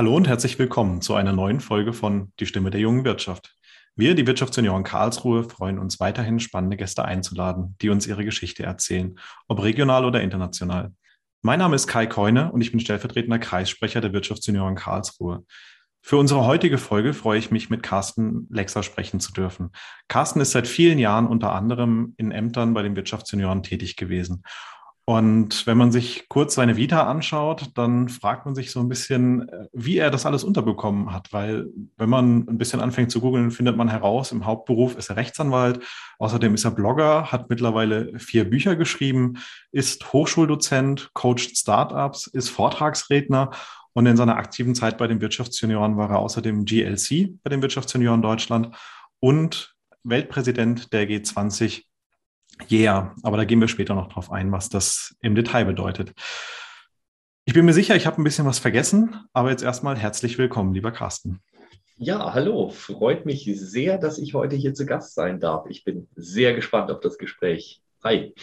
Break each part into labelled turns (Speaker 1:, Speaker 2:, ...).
Speaker 1: Hallo und herzlich willkommen zu einer neuen Folge von Die Stimme der jungen Wirtschaft. Wir, die Wirtschaftsunion Karlsruhe, freuen uns weiterhin spannende Gäste einzuladen, die uns ihre Geschichte erzählen, ob regional oder international. Mein Name ist Kai Keune und ich bin stellvertretender Kreissprecher der Wirtschaftsunion Karlsruhe. Für unsere heutige Folge freue ich mich, mit Carsten Lexer sprechen zu dürfen. Carsten ist seit vielen Jahren unter anderem in Ämtern bei den Wirtschaftsjunioren tätig gewesen und wenn man sich kurz seine Vita anschaut, dann fragt man sich so ein bisschen, äh, wie er das alles unterbekommen hat. Weil wenn man ein bisschen anfängt zu googeln, findet man heraus, im Hauptberuf ist er Rechtsanwalt. Außerdem ist er Blogger, hat mittlerweile vier Bücher geschrieben, ist Hochschuldozent, coacht Startups, ist Vortragsredner und in seiner aktiven Zeit bei den Wirtschaftsjunioren war er außerdem GLC bei den Wirtschaftsjunioren Deutschland und Weltpräsident der G20 Yeah, aber da gehen wir später noch drauf ein, was das im Detail bedeutet. Ich bin mir sicher, ich habe ein bisschen was vergessen, aber jetzt erstmal herzlich willkommen, lieber Carsten.
Speaker 2: Ja, hallo. Freut mich sehr, dass ich heute hier zu Gast sein darf. Ich bin sehr gespannt auf das Gespräch. Hi.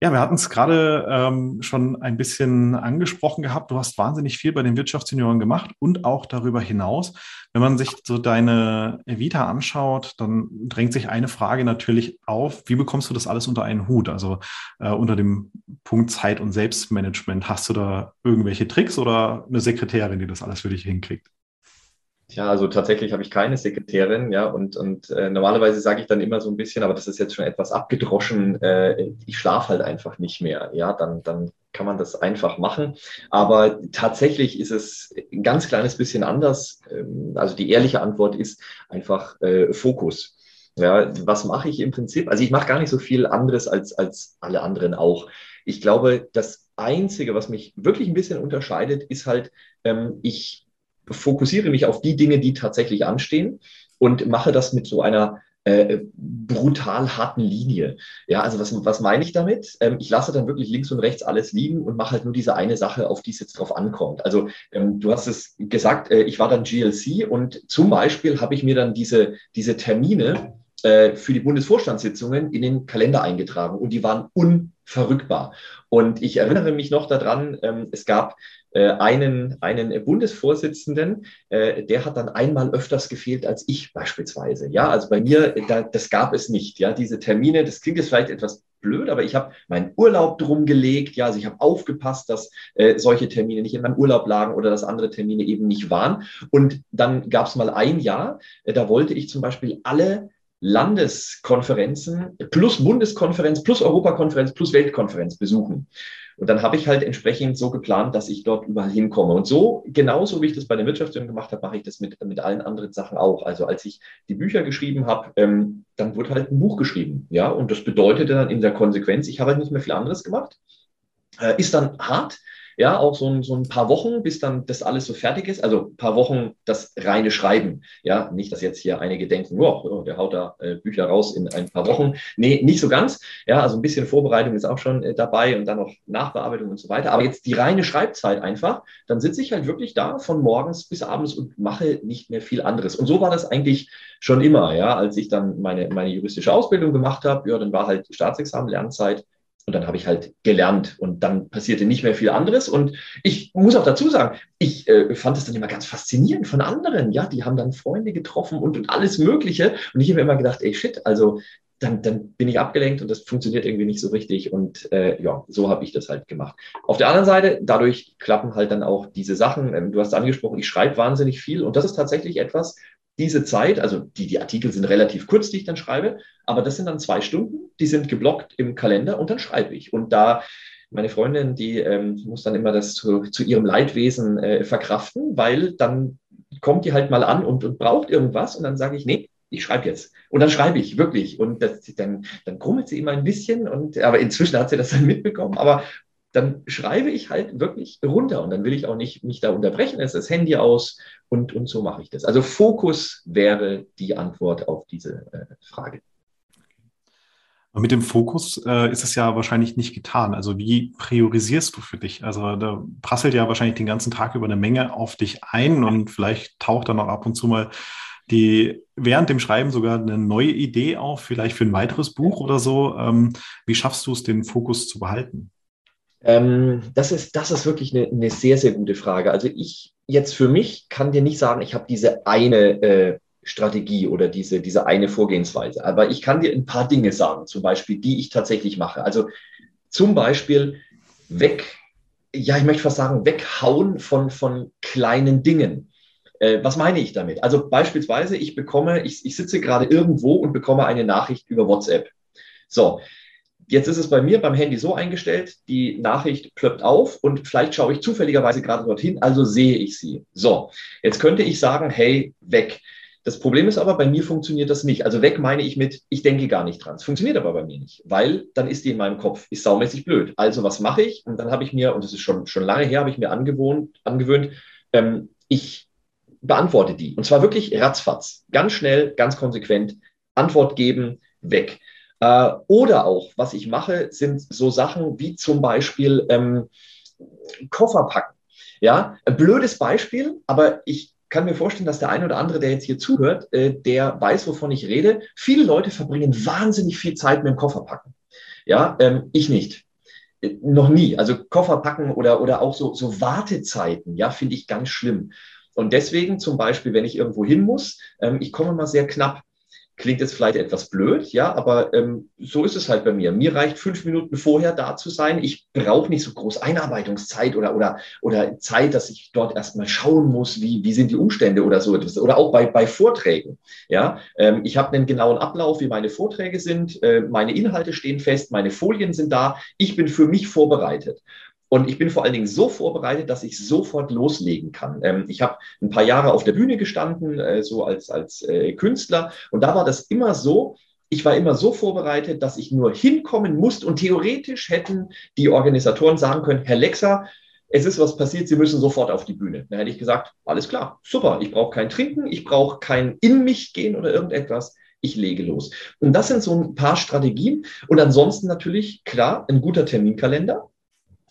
Speaker 1: Ja, wir hatten es gerade ähm, schon ein bisschen angesprochen gehabt. Du hast wahnsinnig viel bei den Wirtschaftsjunioren gemacht und auch darüber hinaus. Wenn man sich so deine Vita anschaut, dann drängt sich eine Frage natürlich auf. Wie bekommst du das alles unter einen Hut? Also äh, unter dem Punkt Zeit und Selbstmanagement. Hast du da irgendwelche Tricks oder eine Sekretärin, die das alles für dich hinkriegt?
Speaker 2: Ja, also tatsächlich habe ich keine Sekretärin, ja, und, und äh, normalerweise sage ich dann immer so ein bisschen, aber das ist jetzt schon etwas abgedroschen, äh, ich schlafe halt einfach nicht mehr, ja, dann, dann kann man das einfach machen. Aber tatsächlich ist es ein ganz kleines bisschen anders. Ähm, also die ehrliche Antwort ist einfach äh, Fokus. Ja, was mache ich im Prinzip? Also ich mache gar nicht so viel anderes als, als alle anderen auch. Ich glaube, das Einzige, was mich wirklich ein bisschen unterscheidet, ist halt, ähm, ich fokussiere mich auf die Dinge, die tatsächlich anstehen und mache das mit so einer äh, brutal harten Linie. Ja, also was, was meine ich damit? Ähm, ich lasse dann wirklich links und rechts alles liegen und mache halt nur diese eine Sache, auf die es jetzt drauf ankommt. Also ähm, du hast es gesagt, äh, ich war dann GLC und zum Beispiel habe ich mir dann diese, diese Termine äh, für die Bundesvorstandssitzungen in den Kalender eingetragen und die waren unverrückbar. Und ich erinnere mich noch daran, ähm, es gab äh, einen, einen Bundesvorsitzenden, äh, der hat dann einmal öfters gefehlt als ich beispielsweise. Ja, also bei mir, da, das gab es nicht. Ja, diese Termine, das klingt jetzt vielleicht etwas blöd, aber ich habe meinen Urlaub drum gelegt. Ja, also ich habe aufgepasst, dass äh, solche Termine nicht in meinem Urlaub lagen oder dass andere Termine eben nicht waren. Und dann gab es mal ein Jahr, äh, da wollte ich zum Beispiel alle Landeskonferenzen plus Bundeskonferenz plus Europakonferenz plus Weltkonferenz besuchen. Und dann habe ich halt entsprechend so geplant, dass ich dort überall hinkomme. Und so, genauso wie ich das bei der Wirtschaftsunion gemacht habe, mache ich das mit, mit allen anderen Sachen auch. Also als ich die Bücher geschrieben habe, ähm, dann wurde halt ein Buch geschrieben. Ja, und das bedeutete dann in der Konsequenz, ich habe halt nicht mehr viel anderes gemacht. Äh, ist dann hart, ja, auch so ein, so ein paar Wochen, bis dann das alles so fertig ist. Also ein paar Wochen das reine Schreiben. Ja, nicht, dass jetzt hier einige denken, oh, der haut da äh, Bücher raus in ein paar Wochen. Nee, nicht so ganz. Ja, also ein bisschen Vorbereitung ist auch schon äh, dabei und dann noch Nachbearbeitung und so weiter. Aber jetzt die reine Schreibzeit einfach, dann sitze ich halt wirklich da von morgens bis abends und mache nicht mehr viel anderes. Und so war das eigentlich schon immer, ja, als ich dann meine, meine juristische Ausbildung gemacht habe, ja, dann war halt Staatsexamen, Lernzeit und dann habe ich halt gelernt und dann passierte nicht mehr viel anderes. Und ich muss auch dazu sagen, ich äh, fand es dann immer ganz faszinierend von anderen. Ja, die haben dann Freunde getroffen und, und alles Mögliche. Und ich habe immer gedacht, ey shit, also dann, dann bin ich abgelenkt und das funktioniert irgendwie nicht so richtig. Und äh, ja, so habe ich das halt gemacht. Auf der anderen Seite, dadurch klappen halt dann auch diese Sachen. Ähm, du hast angesprochen, ich schreibe wahnsinnig viel und das ist tatsächlich etwas, diese Zeit, also die, die Artikel sind relativ kurz, die ich dann schreibe, aber das sind dann zwei Stunden, die sind geblockt im Kalender und dann schreibe ich. Und da meine Freundin, die ähm, muss dann immer das zu, zu ihrem Leidwesen äh, verkraften, weil dann kommt die halt mal an und, und braucht irgendwas und dann sage ich, nee, ich schreibe jetzt. Und dann schreibe ich wirklich. Und das, dann, dann grummelt sie immer ein bisschen. Und, aber inzwischen hat sie das dann mitbekommen. Aber dann schreibe ich halt wirklich runter und dann will ich auch nicht mich da unterbrechen, es ist das Handy aus und, und so mache ich das. Also Fokus wäre die Antwort auf diese äh, Frage.
Speaker 1: mit dem Fokus äh, ist es ja wahrscheinlich nicht getan. Also wie priorisierst du für dich? Also da prasselt ja wahrscheinlich den ganzen Tag über eine Menge auf dich ein und vielleicht taucht dann auch ab und zu mal die während dem Schreiben sogar eine neue Idee auf, vielleicht für ein weiteres Buch oder so. Ähm, wie schaffst du es, den Fokus zu behalten?
Speaker 2: Ähm, das, ist, das ist wirklich eine, eine, sehr, sehr gute Frage. Also ich jetzt für mich kann dir nicht sagen, ich habe diese eine äh, Strategie oder diese, diese eine Vorgehensweise. Aber ich kann dir ein paar Dinge sagen, zum Beispiel, die ich tatsächlich mache. Also zum Beispiel weg, ja, ich möchte fast sagen, weghauen von, von kleinen Dingen. Äh, was meine ich damit? Also beispielsweise, ich bekomme, ich, ich sitze gerade irgendwo und bekomme eine Nachricht über WhatsApp. So, Jetzt ist es bei mir beim Handy so eingestellt, die Nachricht plöppt auf und vielleicht schaue ich zufälligerweise gerade dorthin, also sehe ich sie. So, jetzt könnte ich sagen, hey, weg. Das Problem ist aber, bei mir funktioniert das nicht. Also weg meine ich mit, ich denke gar nicht dran. Es funktioniert aber bei mir nicht, weil dann ist die in meinem Kopf, ist saumäßig blöd. Also was mache ich? Und dann habe ich mir, und das ist schon, schon lange her, habe ich mir angewohnt, angewöhnt, ähm, ich beantworte die. Und zwar wirklich ratzfatz, ganz schnell, ganz konsequent, Antwort geben, weg. Äh, oder auch, was ich mache, sind so Sachen wie zum Beispiel ähm, Koffer packen. Ja, ein blödes Beispiel, aber ich kann mir vorstellen, dass der eine oder andere, der jetzt hier zuhört, äh, der weiß, wovon ich rede. Viele Leute verbringen wahnsinnig viel Zeit mit dem Koffer packen. Ja, ähm, ich nicht. Äh, noch nie. Also Koffer packen oder, oder auch so, so Wartezeiten, ja, finde ich ganz schlimm. Und deswegen zum Beispiel, wenn ich irgendwo hin muss, ähm, ich komme mal sehr knapp Klingt jetzt vielleicht etwas blöd, ja, aber ähm, so ist es halt bei mir. Mir reicht fünf Minuten vorher da zu sein. Ich brauche nicht so groß Einarbeitungszeit oder, oder, oder Zeit, dass ich dort erstmal schauen muss, wie, wie sind die Umstände oder so etwas. Oder auch bei, bei Vorträgen. Ja, ähm, ich habe einen genauen Ablauf, wie meine Vorträge sind. Äh, meine Inhalte stehen fest, meine Folien sind da. Ich bin für mich vorbereitet. Und ich bin vor allen Dingen so vorbereitet, dass ich sofort loslegen kann. Ähm, ich habe ein paar Jahre auf der Bühne gestanden, äh, so als, als äh, Künstler. Und da war das immer so, ich war immer so vorbereitet, dass ich nur hinkommen musste. Und theoretisch hätten die Organisatoren sagen können, Herr Lexer, es ist was passiert, Sie müssen sofort auf die Bühne. Dann hätte ich gesagt, alles klar, super, ich brauche kein Trinken, ich brauche kein in mich gehen oder irgendetwas. Ich lege los. Und das sind so ein paar Strategien. Und ansonsten natürlich, klar, ein guter Terminkalender.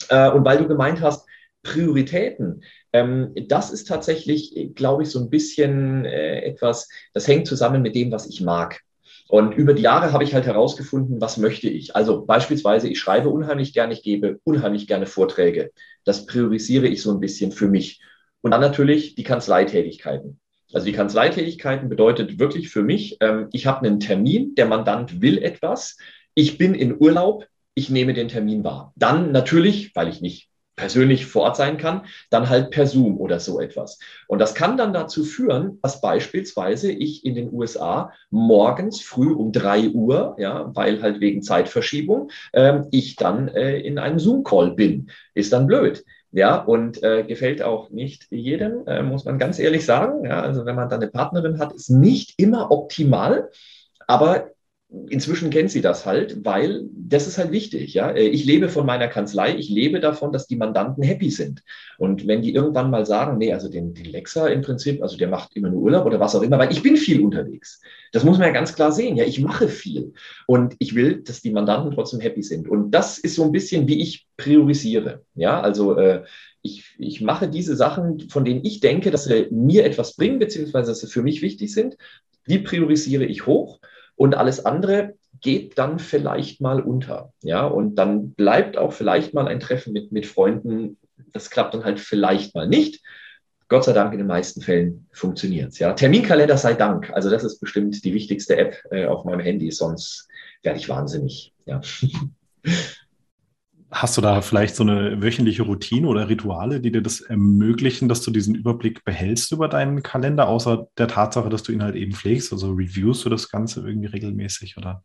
Speaker 2: Äh, und weil du gemeint hast, Prioritäten, ähm, das ist tatsächlich, glaube ich, so ein bisschen äh, etwas, das hängt zusammen mit dem, was ich mag. Und über die Jahre habe ich halt herausgefunden, was möchte ich. Also beispielsweise, ich schreibe unheimlich gerne, ich gebe unheimlich gerne Vorträge. Das priorisiere ich so ein bisschen für mich. Und dann natürlich die Kanzleitätigkeiten. Also die Kanzleitätigkeiten bedeutet wirklich für mich, ähm, ich habe einen Termin, der Mandant will etwas, ich bin in Urlaub, ich nehme den Termin wahr. Dann natürlich, weil ich nicht persönlich vor Ort sein kann, dann halt per Zoom oder so etwas. Und das kann dann dazu führen, dass beispielsweise ich in den USA morgens früh um drei Uhr, ja, weil halt wegen Zeitverschiebung, äh, ich dann äh, in einem Zoom-Call bin. Ist dann blöd. Ja, und äh, gefällt auch nicht jedem, äh, muss man ganz ehrlich sagen. Ja, also wenn man dann eine Partnerin hat, ist nicht immer optimal. Aber inzwischen kennt sie das halt, weil das ist halt wichtig. Ja, äh, ich lebe von meiner Kanzlei, ich lebe davon, dass die Mandanten happy sind. Und wenn die irgendwann mal sagen, nee, also den, den Lexa im Prinzip, also der macht immer nur Urlaub oder was auch immer, weil ich bin viel unterwegs. Das muss man ja ganz klar sehen. Ja, ich mache viel und ich will, dass die Mandanten trotzdem happy sind. Und das ist so ein bisschen, wie ich priorisiere. Ja, also äh, ich, ich mache diese Sachen, von denen ich denke, dass sie mir etwas bringen, beziehungsweise dass sie für mich wichtig sind. Die priorisiere ich hoch und alles andere geht dann vielleicht mal unter. Ja, und dann bleibt auch vielleicht mal ein Treffen mit, mit Freunden. Das klappt dann halt vielleicht mal nicht. Gott sei Dank in den meisten Fällen funktioniert es. Ja. Terminkalender sei Dank. Also das ist bestimmt die wichtigste App äh, auf meinem Handy, sonst werde ich wahnsinnig. Ja.
Speaker 1: Hast du da vielleicht so eine wöchentliche Routine oder Rituale, die dir das ermöglichen, dass du diesen Überblick behältst über deinen Kalender, außer der Tatsache, dass du ihn halt eben pflegst? Also reviewst du das Ganze irgendwie regelmäßig oder?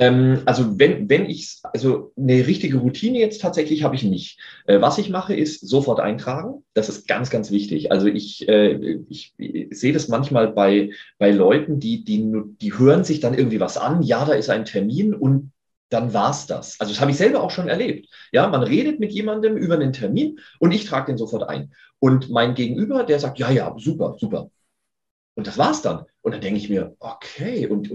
Speaker 2: Ähm, also wenn, wenn ich, also eine richtige Routine jetzt tatsächlich habe ich nicht. Äh, was ich mache, ist sofort eintragen. Das ist ganz, ganz wichtig. Also ich, äh, ich, sehe das manchmal bei, bei Leuten, die, die, die hören sich dann irgendwie was an. Ja, da ist ein Termin und dann war's das. Also das habe ich selber auch schon erlebt. Ja, man redet mit jemandem über einen Termin und ich trage den sofort ein. Und mein Gegenüber, der sagt, ja, ja, super, super. Und das war's dann. Und dann denke ich mir, okay, und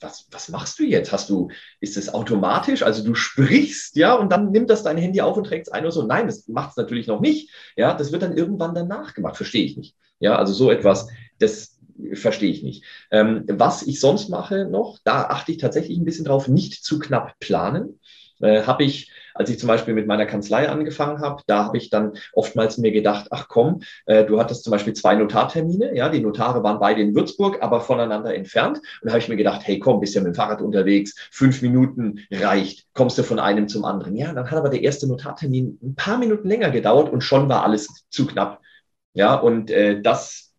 Speaker 2: was, was machst du jetzt? Hast du, ist es automatisch? Also du sprichst, ja, und dann nimmt das dein Handy auf und trägt es ein oder so. Nein, das macht es natürlich noch nicht. Ja, das wird dann irgendwann danach gemacht. Verstehe ich nicht. Ja, also so etwas, das verstehe ich nicht. Ähm, was ich sonst mache noch, da achte ich tatsächlich ein bisschen drauf, nicht zu knapp planen. Äh, habe ich als ich zum Beispiel mit meiner Kanzlei angefangen habe, da habe ich dann oftmals mir gedacht, ach komm, äh, du hattest zum Beispiel zwei Notartermine, ja, die Notare waren beide in Würzburg, aber voneinander entfernt. Und da habe ich mir gedacht, hey komm, bist ja mit dem Fahrrad unterwegs, fünf Minuten reicht, kommst du von einem zum anderen. Ja, dann hat aber der erste Notartermin ein paar Minuten länger gedauert und schon war alles zu knapp. Ja, und äh, das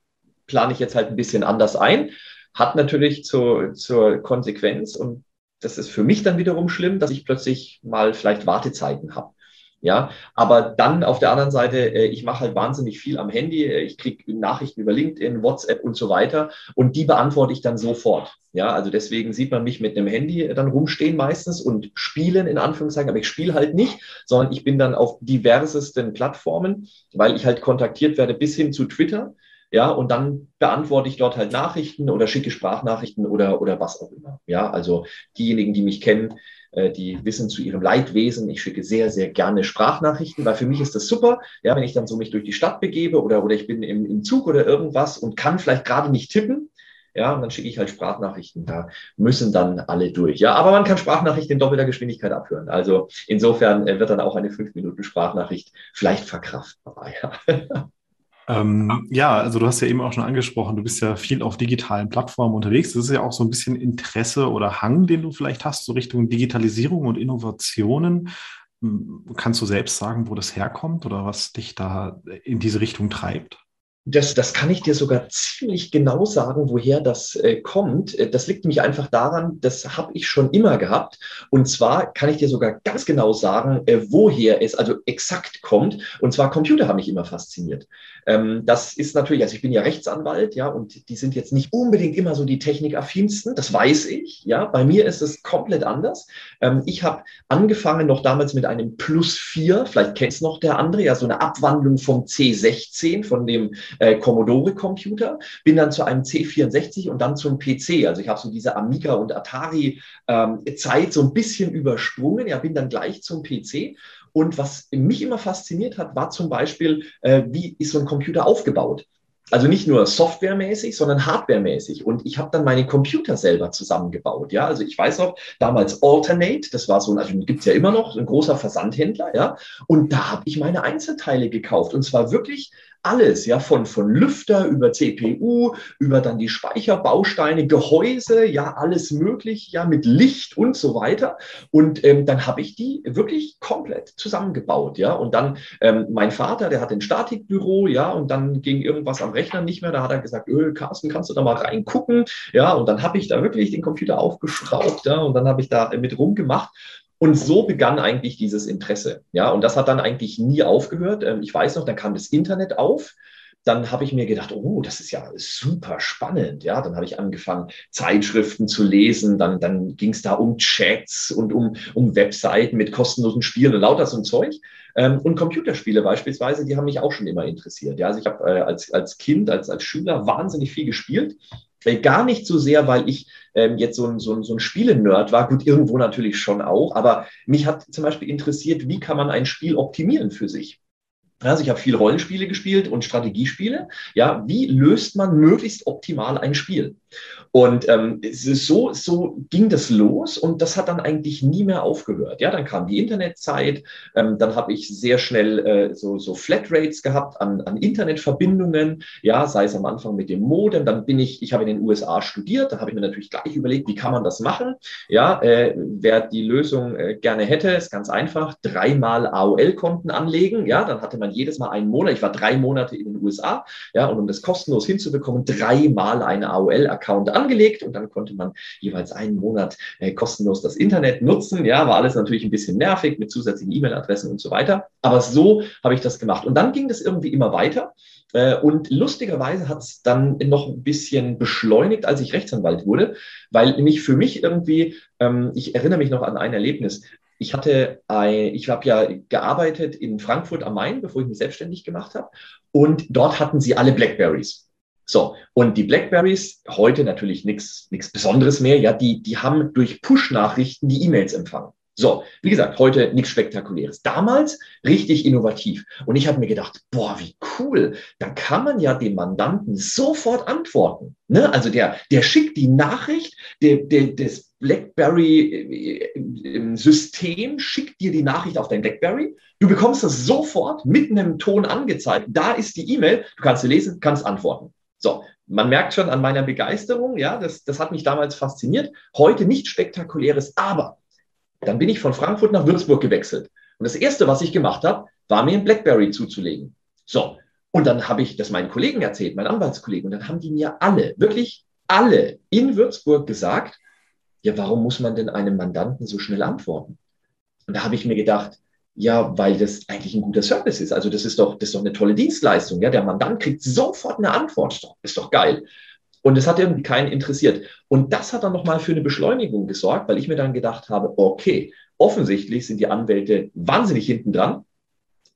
Speaker 2: plane ich jetzt halt ein bisschen anders ein. Hat natürlich zu, zur Konsequenz, und das ist für mich dann wiederum schlimm, dass ich plötzlich mal vielleicht Wartezeiten habe. Ja, aber dann auf der anderen Seite, äh, ich mache halt wahnsinnig viel am Handy. Äh, ich kriege Nachrichten über LinkedIn, WhatsApp und so weiter und die beantworte ich dann sofort. Ja, also deswegen sieht man mich mit einem Handy dann rumstehen meistens und spielen in Anführungszeichen, aber ich spiele halt nicht, sondern ich bin dann auf diversesten Plattformen, weil ich halt kontaktiert werde bis hin zu Twitter. Ja, und dann beantworte ich dort halt Nachrichten oder schicke Sprachnachrichten oder, oder was auch immer. Ja, also diejenigen, die mich kennen, äh, die wissen zu ihrem Leidwesen, ich schicke sehr, sehr gerne Sprachnachrichten, weil für mich ist das super, ja, wenn ich dann so mich durch die Stadt begebe oder, oder ich bin im, im Zug oder irgendwas und kann vielleicht gerade nicht tippen, ja, und dann schicke ich halt Sprachnachrichten. Da müssen dann alle durch. Ja, aber man kann Sprachnachrichten in doppelter Geschwindigkeit abhören. Also insofern äh, wird dann auch eine fünf Minuten Sprachnachricht vielleicht verkraftbar. Ja.
Speaker 1: Ähm, ja, also du hast ja eben auch schon angesprochen, du bist ja viel auf digitalen Plattformen unterwegs. Das ist ja auch so ein bisschen Interesse oder Hang, den du vielleicht hast, so Richtung Digitalisierung und Innovationen. Hm, kannst du selbst sagen, wo das herkommt oder was dich da in diese Richtung treibt?
Speaker 2: Das, das kann ich dir sogar ziemlich genau sagen, woher das äh, kommt. Äh, das liegt nämlich einfach daran, das habe ich schon immer gehabt. Und zwar kann ich dir sogar ganz genau sagen, äh, woher es also exakt kommt. Und zwar Computer haben mich immer fasziniert. Ähm, das ist natürlich, also ich bin ja Rechtsanwalt, ja, und die sind jetzt nicht unbedingt immer so die technikaffinsten, das weiß ich, ja. Bei mir ist es komplett anders. Ähm, ich habe angefangen noch damals mit einem Plus 4, vielleicht kennst noch der andere, ja, so eine Abwandlung vom C16, von dem äh, Commodore-Computer, bin dann zu einem C64 und dann zum PC. Also ich habe so diese Amiga und Atari-Zeit ähm, so ein bisschen übersprungen. Ja, bin dann gleich zum PC. Und was mich immer fasziniert hat, war zum Beispiel, äh, wie ist so ein Computer aufgebaut? Also nicht nur softwaremäßig, sondern hardwaremäßig. Und ich habe dann meine Computer selber zusammengebaut. Ja, also ich weiß noch, damals Alternate, das war so, also gibt's ja immer noch, ein großer Versandhändler, ja. Und da habe ich meine Einzelteile gekauft. Und zwar wirklich alles, ja, von, von Lüfter über CPU, über dann die Speicherbausteine, Gehäuse, ja, alles möglich, ja, mit Licht und so weiter. Und ähm, dann habe ich die wirklich komplett zusammengebaut, ja. Und dann ähm, mein Vater, der hat ein Statikbüro, ja, und dann ging irgendwas am Rechner nicht mehr. Da hat er gesagt, öh, Carsten, kannst du da mal reingucken? Ja, und dann habe ich da wirklich den Computer aufgeschraubt, ja, und dann habe ich da mit rumgemacht. Und so begann eigentlich dieses Interesse. Ja, und das hat dann eigentlich nie aufgehört. Ähm, ich weiß noch, dann kam das Internet auf. Dann habe ich mir gedacht, oh, das ist ja super spannend. Ja, dann habe ich angefangen, Zeitschriften zu lesen. Dann, dann ging es da um Chats und um, um Webseiten mit kostenlosen Spielen und lauter so ein Zeug. Ähm, und Computerspiele beispielsweise, die haben mich auch schon immer interessiert. Ja, also ich habe äh, als, als Kind, als, als Schüler wahnsinnig viel gespielt. Äh, gar nicht so sehr, weil ich ähm, jetzt so ein, so ein, so ein Spiele-Nerd war, gut, irgendwo natürlich schon auch, aber mich hat zum Beispiel interessiert, wie kann man ein Spiel optimieren für sich? Also ich habe viel Rollenspiele gespielt und Strategiespiele. Ja, wie löst man möglichst optimal ein Spiel? Und ähm, so, so ging das los und das hat dann eigentlich nie mehr aufgehört. Ja, dann kam die Internetzeit, ähm, dann habe ich sehr schnell äh, so, so Flatrates gehabt an, an Internetverbindungen, ja, sei es am Anfang mit dem Modem, dann bin ich, ich habe in den USA studiert, da habe ich mir natürlich gleich überlegt, wie kann man das machen? Ja, äh, wer die Lösung äh, gerne hätte, ist ganz einfach, dreimal AOL-Konten anlegen, ja, dann hatte man jedes Mal einen Monat, ich war drei Monate in den USA, ja, und um das kostenlos hinzubekommen, dreimal einen AOL-Account angelegt und dann konnte man jeweils einen Monat äh, kostenlos das Internet nutzen. Ja, war alles natürlich ein bisschen nervig mit zusätzlichen E-Mail-Adressen und so weiter. Aber so habe ich das gemacht. Und dann ging das irgendwie immer weiter. Äh, und lustigerweise hat es dann noch ein bisschen beschleunigt, als ich Rechtsanwalt wurde, weil nämlich für mich irgendwie, ähm, ich erinnere mich noch an ein Erlebnis. Ich hatte, ein, ich habe ja gearbeitet in Frankfurt am Main, bevor ich mich selbstständig gemacht habe. Und dort hatten sie alle Blackberries. So, und die Blackberries, heute natürlich nichts Besonderes mehr, ja, die, die haben durch Push-Nachrichten die E-Mails empfangen. So, wie gesagt, heute nichts Spektakuläres. Damals richtig innovativ. Und ich habe mir gedacht, boah, wie cool. Dann kann man ja dem Mandanten sofort antworten. Ne? Also der, der schickt die Nachricht, der, der, das BlackBerry-System äh, schickt dir die Nachricht auf dein BlackBerry. Du bekommst das sofort mit einem Ton angezeigt. Da ist die E-Mail. Du kannst sie lesen, kannst antworten. So, man merkt schon an meiner Begeisterung, ja, das, das hat mich damals fasziniert. Heute nichts Spektakuläres, aber dann bin ich von Frankfurt nach Würzburg gewechselt. Und das Erste, was ich gemacht habe, war mir ein Blackberry zuzulegen. So, und dann habe ich das meinen Kollegen erzählt, meinen Anwaltskollegen, und dann haben die mir alle, wirklich alle in Würzburg gesagt, ja, warum muss man denn einem Mandanten so schnell antworten? Und da habe ich mir gedacht, ja, weil das eigentlich ein guter Service ist. Also das ist doch, das ist doch eine tolle Dienstleistung. Ja, der Mandant kriegt sofort eine Antwort. Ist doch, geil. Und es hat irgendwie keinen interessiert. Und das hat dann nochmal für eine Beschleunigung gesorgt, weil ich mir dann gedacht habe, okay, offensichtlich sind die Anwälte wahnsinnig hinten dran.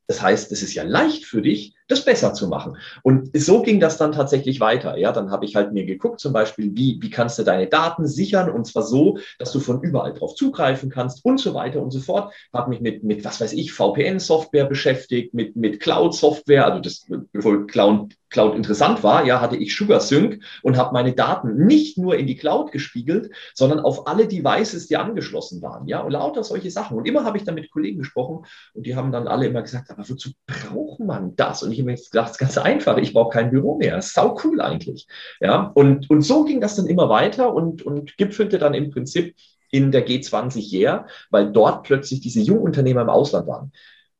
Speaker 2: Das heißt, es ist ja leicht für dich, das besser zu machen. Und so ging das dann tatsächlich weiter. Ja, dann habe ich halt mir geguckt, zum Beispiel, wie, wie kannst du deine Daten sichern und zwar so, dass du von überall drauf zugreifen kannst und so weiter und so fort. Habe mich mit, mit, was weiß ich, VPN-Software beschäftigt, mit, mit Cloud-Software, also das, bevor Cloud, Cloud interessant war, ja, hatte ich SugarSync und habe meine Daten nicht nur in die Cloud gespiegelt, sondern auf alle Devices, die angeschlossen waren, ja, und lauter solche Sachen. Und immer habe ich dann mit Kollegen gesprochen und die haben dann alle immer gesagt, aber wozu braucht man das? Und ich das ist ganz einfach, ich brauche kein Büro mehr. Sau cool eigentlich. Ja, und, und so ging das dann immer weiter und, und gipfelte dann im Prinzip in der G20 Year, weil dort plötzlich diese Jungunternehmer im Ausland waren.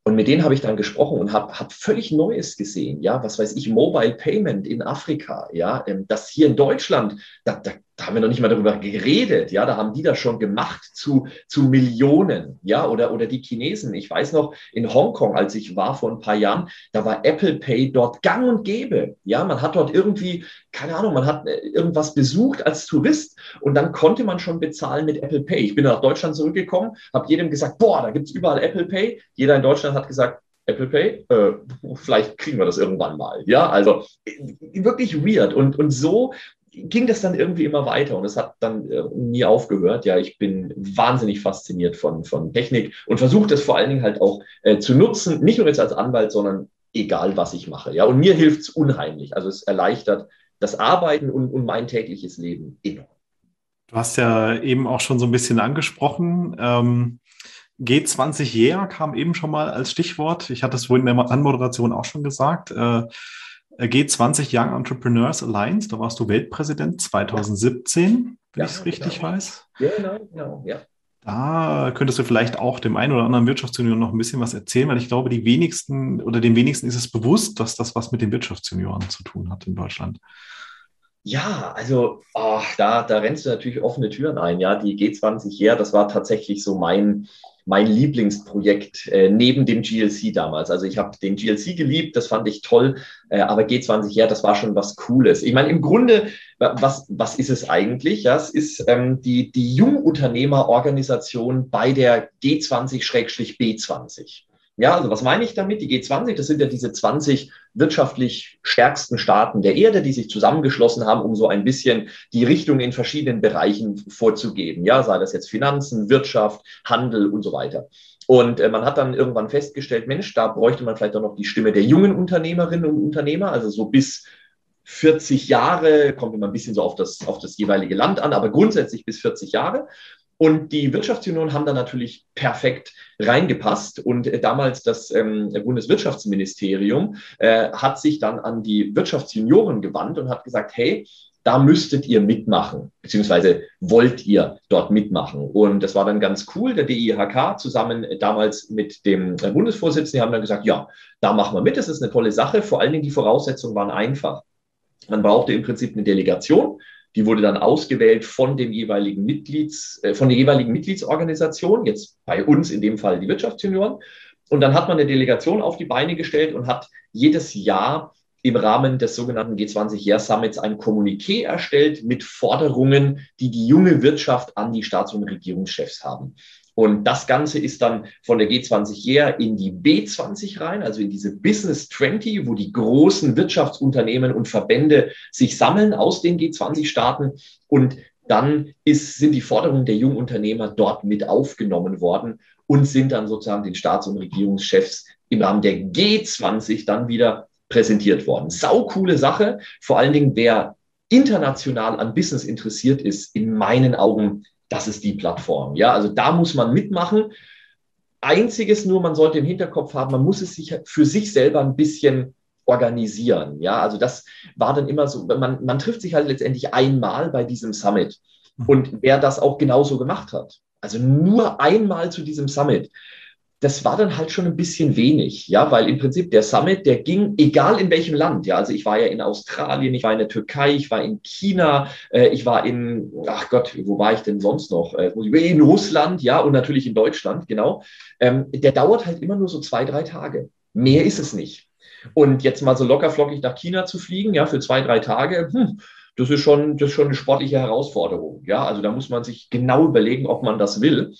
Speaker 2: Und mit denen habe ich dann gesprochen und habe hab völlig Neues gesehen. Ja, was weiß ich, Mobile Payment in Afrika. Ja, ähm, das hier in Deutschland, da, da da haben wir noch nicht mal darüber geredet, ja, da haben die das schon gemacht zu, zu Millionen, ja, oder, oder die Chinesen. Ich weiß noch, in Hongkong, als ich war vor ein paar Jahren, da war Apple Pay dort gang und gäbe, ja, man hat dort irgendwie, keine Ahnung, man hat äh, irgendwas besucht als Tourist und dann konnte man schon bezahlen mit Apple Pay. Ich bin nach Deutschland zurückgekommen, habe jedem gesagt, boah, da gibt's überall Apple Pay. Jeder in Deutschland hat gesagt, Apple Pay, äh, vielleicht kriegen wir das irgendwann mal. Ja, also äh, wirklich weird. Und, und so ging das dann irgendwie immer weiter und es hat dann äh, nie aufgehört. Ja, ich bin wahnsinnig fasziniert von, von Technik und versuche das vor allen Dingen halt auch äh, zu nutzen, nicht nur jetzt als Anwalt, sondern egal, was ich mache. Ja, und mir hilft es unheimlich. Also es erleichtert das Arbeiten und, und mein tägliches Leben enorm.
Speaker 1: Du hast ja eben auch schon so ein bisschen angesprochen. Ähm G20 Year kam eben schon mal als Stichwort. Ich hatte es vorhin in der Anmoderation auch schon gesagt. Äh, G20 Young Entrepreneurs Alliance, da warst du Weltpräsident 2017, wenn ja, ich es richtig genau. weiß. Ja, genau, genau, ja. Da könntest du vielleicht auch dem einen oder anderen Wirtschaftsjunior noch ein bisschen was erzählen, weil ich glaube, die wenigsten oder den wenigsten ist es bewusst, dass das was mit den Wirtschaftsjunioren zu tun hat in Deutschland.
Speaker 2: Ja, also oh, da, da rennst du natürlich offene Türen ein. Ja, die G20 her, das war tatsächlich so mein, mein Lieblingsprojekt äh, neben dem GLC damals. Also ich habe den GLC geliebt, das fand ich toll, äh, aber G20 ja, das war schon was Cooles. Ich meine, im Grunde, was, was ist es eigentlich? Ja, es ist ähm, die, die Jungunternehmerorganisation bei der G20-B20. Ja, also was meine ich damit? Die G20, das sind ja diese 20 wirtschaftlich stärksten Staaten der Erde, die sich zusammengeschlossen haben, um so ein bisschen die Richtung in verschiedenen Bereichen vorzugeben. Ja, sei das jetzt Finanzen, Wirtschaft, Handel und so weiter. Und äh, man hat dann irgendwann festgestellt, Mensch, da bräuchte man vielleicht auch noch die Stimme der jungen Unternehmerinnen und Unternehmer, also so bis 40 Jahre, kommt immer ein bisschen so auf das, auf das jeweilige Land an, aber grundsätzlich bis 40 Jahre. Und die Wirtschaftsunion haben da natürlich perfekt reingepasst. Und äh, damals das ähm, Bundeswirtschaftsministerium äh, hat sich dann an die Wirtschaftsjunioren gewandt und hat gesagt, hey, da müsstet ihr mitmachen, beziehungsweise wollt ihr dort mitmachen. Und das war dann ganz cool. Der DIHK zusammen damals mit dem Bundesvorsitzenden, haben dann gesagt, ja, da machen wir mit, das ist eine tolle Sache. Vor allen Dingen die Voraussetzungen waren einfach. Man brauchte im Prinzip eine Delegation die wurde dann ausgewählt von dem jeweiligen Mitglieds, äh, von der jeweiligen Mitgliedsorganisation, jetzt bei uns in dem Fall die Wirtschaftsjunioren. Und dann hat man eine Delegation auf die Beine gestellt und hat jedes Jahr im Rahmen des sogenannten G20-Jahr-Summits ein Kommuniqué erstellt mit Forderungen, die die junge Wirtschaft an die Staats- und Regierungschefs haben. Und das Ganze ist dann von der G20 Year in die B20 rein, also in diese Business 20, wo die großen Wirtschaftsunternehmen und Verbände sich sammeln aus den G20-Staaten. Und dann ist, sind die Forderungen der jungen Unternehmer dort mit aufgenommen worden und sind dann sozusagen den Staats- und Regierungschefs im Rahmen der G20 dann wieder präsentiert worden. Sau coole Sache. Vor allen Dingen, wer international an Business interessiert ist, in meinen Augen das ist die Plattform. Ja, also da muss man mitmachen. Einziges nur, man sollte im Hinterkopf haben, man muss es sich für sich selber ein bisschen organisieren. Ja, also das war dann immer so, man, man trifft sich halt letztendlich einmal bei diesem Summit. Mhm. Und wer das auch genauso gemacht hat, also nur einmal zu diesem Summit, das war dann halt schon ein bisschen wenig, ja, weil im Prinzip der Summit, der ging, egal in welchem Land, ja, also ich war ja in Australien, ich war in der Türkei, ich war in China, äh, ich war in, ach Gott, wo war ich denn sonst noch? Äh, in Russland, ja, und natürlich in Deutschland, genau. Ähm, der dauert halt immer nur so zwei, drei Tage. Mehr ist es nicht. Und jetzt mal so lockerflockig nach China zu fliegen, ja, für zwei, drei Tage, hm, das ist schon, das ist schon eine sportliche Herausforderung. Ja, also da muss man sich genau überlegen, ob man das will.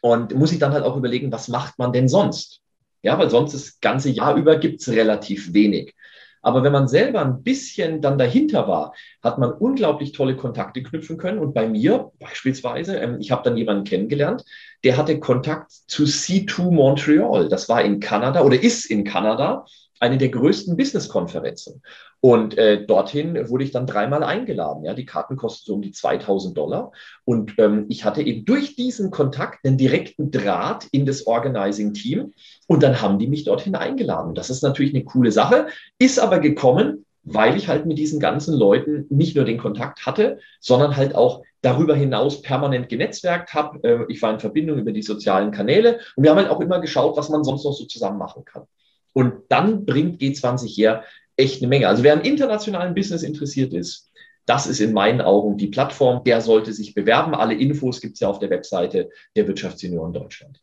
Speaker 2: Und muss ich dann halt auch überlegen, was macht man denn sonst? Ja, weil sonst das ganze Jahr über gibt es relativ wenig. Aber wenn man selber ein bisschen dann dahinter war, hat man unglaublich tolle Kontakte knüpfen können. Und bei mir beispielsweise, ähm, ich habe dann jemanden kennengelernt, der hatte Kontakt zu C2 Montreal. Das war in Kanada oder ist in Kanada eine der größten Business-Konferenzen. Und äh, dorthin wurde ich dann dreimal eingeladen. Ja, die Karten kosten so um die 2000 Dollar. Und ähm, ich hatte eben durch diesen Kontakt einen direkten Draht in das Organizing-Team. Und dann haben die mich dorthin eingeladen. Das ist natürlich eine coole Sache, ist aber gekommen, weil ich halt mit diesen ganzen Leuten nicht nur den Kontakt hatte, sondern halt auch darüber hinaus permanent genetzwerkt habe. Äh, ich war in Verbindung über die sozialen Kanäle und wir haben halt auch immer geschaut, was man sonst noch so zusammen machen kann. Und dann bringt G20 her echt eine Menge. Also wer am internationalen Business interessiert ist, das ist in meinen Augen die Plattform, der sollte sich bewerben. Alle Infos gibt es ja auf der Webseite der Wirtschaftsunion Deutschland.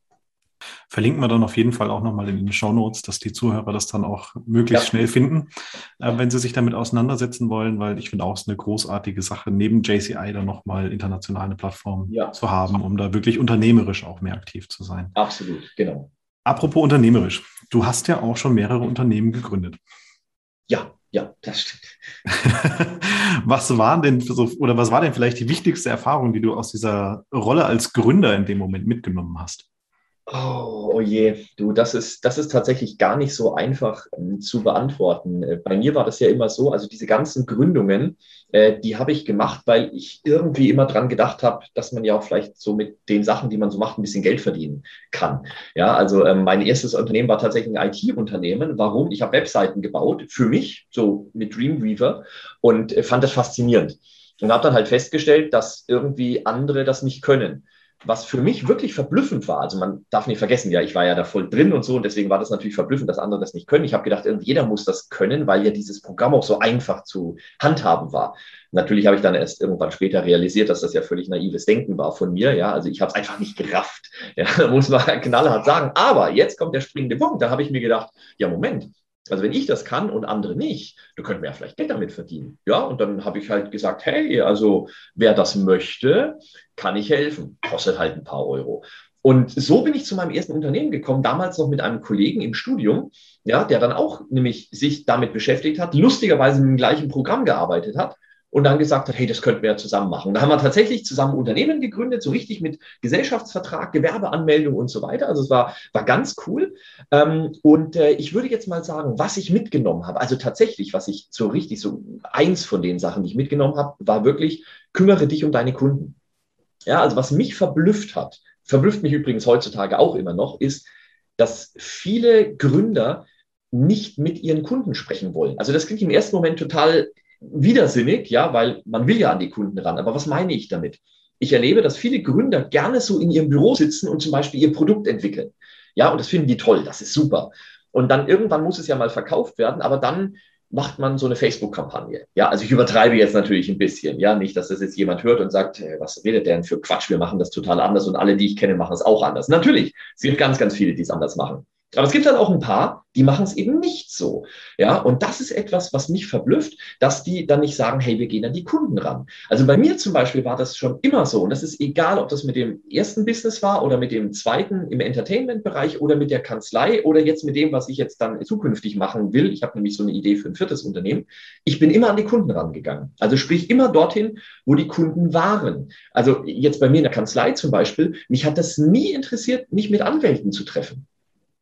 Speaker 1: Verlinken wir dann auf jeden Fall auch nochmal in den Show Notes, dass die Zuhörer das dann auch möglichst ja. schnell finden, äh, wenn sie sich damit auseinandersetzen wollen, weil ich finde auch es ist eine großartige Sache, neben JCI dann nochmal international eine Plattform ja. zu haben, um da wirklich unternehmerisch auch mehr aktiv zu sein.
Speaker 2: Absolut, genau.
Speaker 1: Apropos unternehmerisch, du hast ja auch schon mehrere Unternehmen gegründet.
Speaker 2: Ja, ja, das stimmt.
Speaker 1: was war denn so, oder was war denn vielleicht die wichtigste Erfahrung, die du aus dieser Rolle als Gründer in dem Moment mitgenommen hast?
Speaker 2: Oh, oh, je, du, das ist, das ist tatsächlich gar nicht so einfach ähm, zu beantworten. Äh, bei mir war das ja immer so, also diese ganzen Gründungen, äh, die habe ich gemacht, weil ich irgendwie immer dran gedacht habe, dass man ja auch vielleicht so mit den Sachen, die man so macht, ein bisschen Geld verdienen kann. Ja, also ähm, mein erstes Unternehmen war tatsächlich ein IT-Unternehmen. Warum? Ich habe Webseiten gebaut für mich, so mit Dreamweaver und äh, fand das faszinierend. Und habe dann halt festgestellt, dass irgendwie andere das nicht können was für mich wirklich verblüffend war, also man darf nicht vergessen, ja, ich war ja da voll drin und so und deswegen war das natürlich verblüffend, dass andere das nicht können. Ich habe gedacht, jeder muss das können, weil ja dieses Programm auch so einfach zu handhaben war. Natürlich habe ich dann erst irgendwann später realisiert, dass das ja völlig naives Denken war von mir, ja, also ich habe es einfach nicht gerafft, ja, muss man knallhart sagen. Aber jetzt kommt der springende Punkt, da habe ich mir gedacht, ja, Moment, also wenn ich das kann und andere nicht, du könnt mir ja vielleicht Geld damit verdienen. Ja, und dann habe ich halt gesagt, hey, also wer das möchte, kann ich helfen. Kostet halt ein paar Euro. Und so bin ich zu meinem ersten Unternehmen gekommen, damals noch mit einem Kollegen im Studium, ja, der dann auch nämlich sich damit beschäftigt hat, lustigerweise mit dem gleichen Programm gearbeitet hat und dann gesagt hat, hey, das könnten wir ja zusammen machen. Da haben wir tatsächlich zusammen Unternehmen gegründet, so richtig mit Gesellschaftsvertrag, Gewerbeanmeldung und so weiter. Also es war, war ganz cool. Ähm, und äh, ich würde jetzt mal sagen, was ich mitgenommen habe, also tatsächlich, was ich so richtig, so eins von den Sachen, die ich mitgenommen habe, war wirklich, kümmere dich um deine Kunden. Ja, also was mich verblüfft hat, verblüfft mich übrigens heutzutage auch immer noch, ist, dass viele Gründer nicht mit ihren Kunden sprechen wollen. Also das klingt im ersten Moment total widersinnig, ja, weil man will ja an die Kunden ran. Aber was meine ich damit? Ich erlebe, dass viele Gründer gerne so in ihrem Büro sitzen und zum Beispiel ihr Produkt entwickeln. Ja, und das finden die toll, das ist super. Und dann irgendwann muss es ja mal verkauft werden, aber dann macht man so eine Facebook-Kampagne. Ja, also ich übertreibe jetzt natürlich ein bisschen. Ja, nicht, dass das jetzt jemand hört und sagt, was redet der denn für Quatsch? Wir machen das total anders und alle, die ich kenne, machen es auch anders. Natürlich, es gibt ganz, ganz viele, die es anders machen. Aber es gibt dann auch ein paar, die machen es eben nicht so. Ja, und das ist etwas, was mich verblüfft, dass die dann nicht sagen, hey, wir gehen an die Kunden ran. Also bei mir zum Beispiel war das schon immer so. Und das ist egal, ob das mit dem ersten Business war oder mit dem zweiten im Entertainment-Bereich oder mit der Kanzlei oder jetzt mit dem, was ich jetzt dann zukünftig machen will. Ich habe nämlich so eine Idee für ein viertes Unternehmen. Ich bin immer an die Kunden rangegangen. Also sprich immer dorthin, wo die Kunden waren. Also jetzt bei mir in der Kanzlei zum Beispiel, mich hat das nie interessiert, mich mit Anwälten zu treffen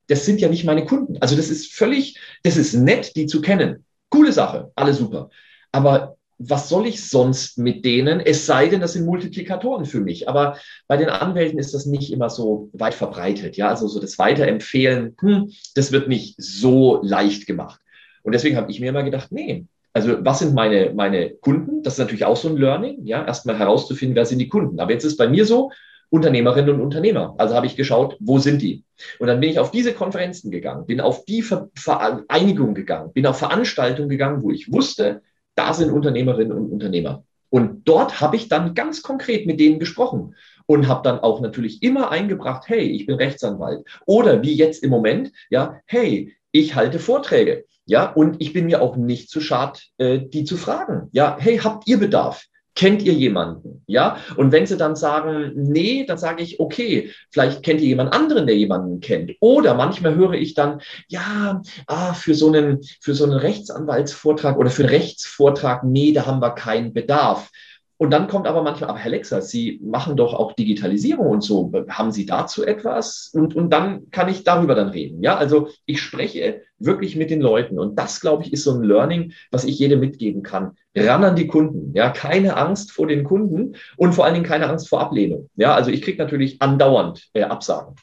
Speaker 2: das sind ja nicht meine Kunden. Also das ist völlig, das ist nett, die zu kennen. Coole Sache, alle super. Aber was soll ich sonst mit denen? Es sei denn, das sind Multiplikatoren für mich. Aber bei den Anwälten ist das nicht immer so weit verbreitet. Ja, also so das Weiterempfehlen, hm, das wird nicht so leicht gemacht. Und deswegen habe ich mir immer gedacht, nee, also was sind meine, meine Kunden? Das ist natürlich auch so ein Learning, ja, erstmal herauszufinden, wer sind die Kunden. Aber jetzt ist bei mir so, Unternehmerinnen und Unternehmer. Also habe ich geschaut, wo sind die? Und dann bin ich auf diese Konferenzen gegangen, bin auf die Vereinigung gegangen, bin auf Veranstaltungen gegangen, wo ich wusste, da sind Unternehmerinnen und Unternehmer. Und dort habe ich dann ganz konkret mit denen gesprochen und habe dann auch natürlich immer eingebracht, hey, ich bin Rechtsanwalt. Oder wie jetzt im Moment, ja, hey, ich halte Vorträge. Ja, und ich bin mir auch nicht zu schade, äh, die zu fragen. Ja, hey, habt ihr Bedarf? Kennt ihr jemanden? Ja? Und wenn sie dann sagen, nee, dann sage ich, okay, vielleicht kennt ihr jemand anderen, der jemanden kennt. Oder manchmal höre ich dann, ja, ah, für so einen, für so einen Rechtsanwaltsvortrag oder für einen Rechtsvortrag, nee, da haben wir keinen Bedarf. Und dann kommt aber manchmal, aber Herr Lexer, Sie machen doch auch Digitalisierung und so. Haben Sie dazu etwas? Und, und dann kann ich darüber dann reden. Ja, also ich spreche wirklich mit den Leuten. Und das, glaube ich, ist so ein Learning, was ich jedem mitgeben kann. Ran an die Kunden. Ja, keine Angst vor den Kunden und vor allen Dingen keine Angst vor Ablehnung. Ja, also ich kriege natürlich andauernd äh, Absagen.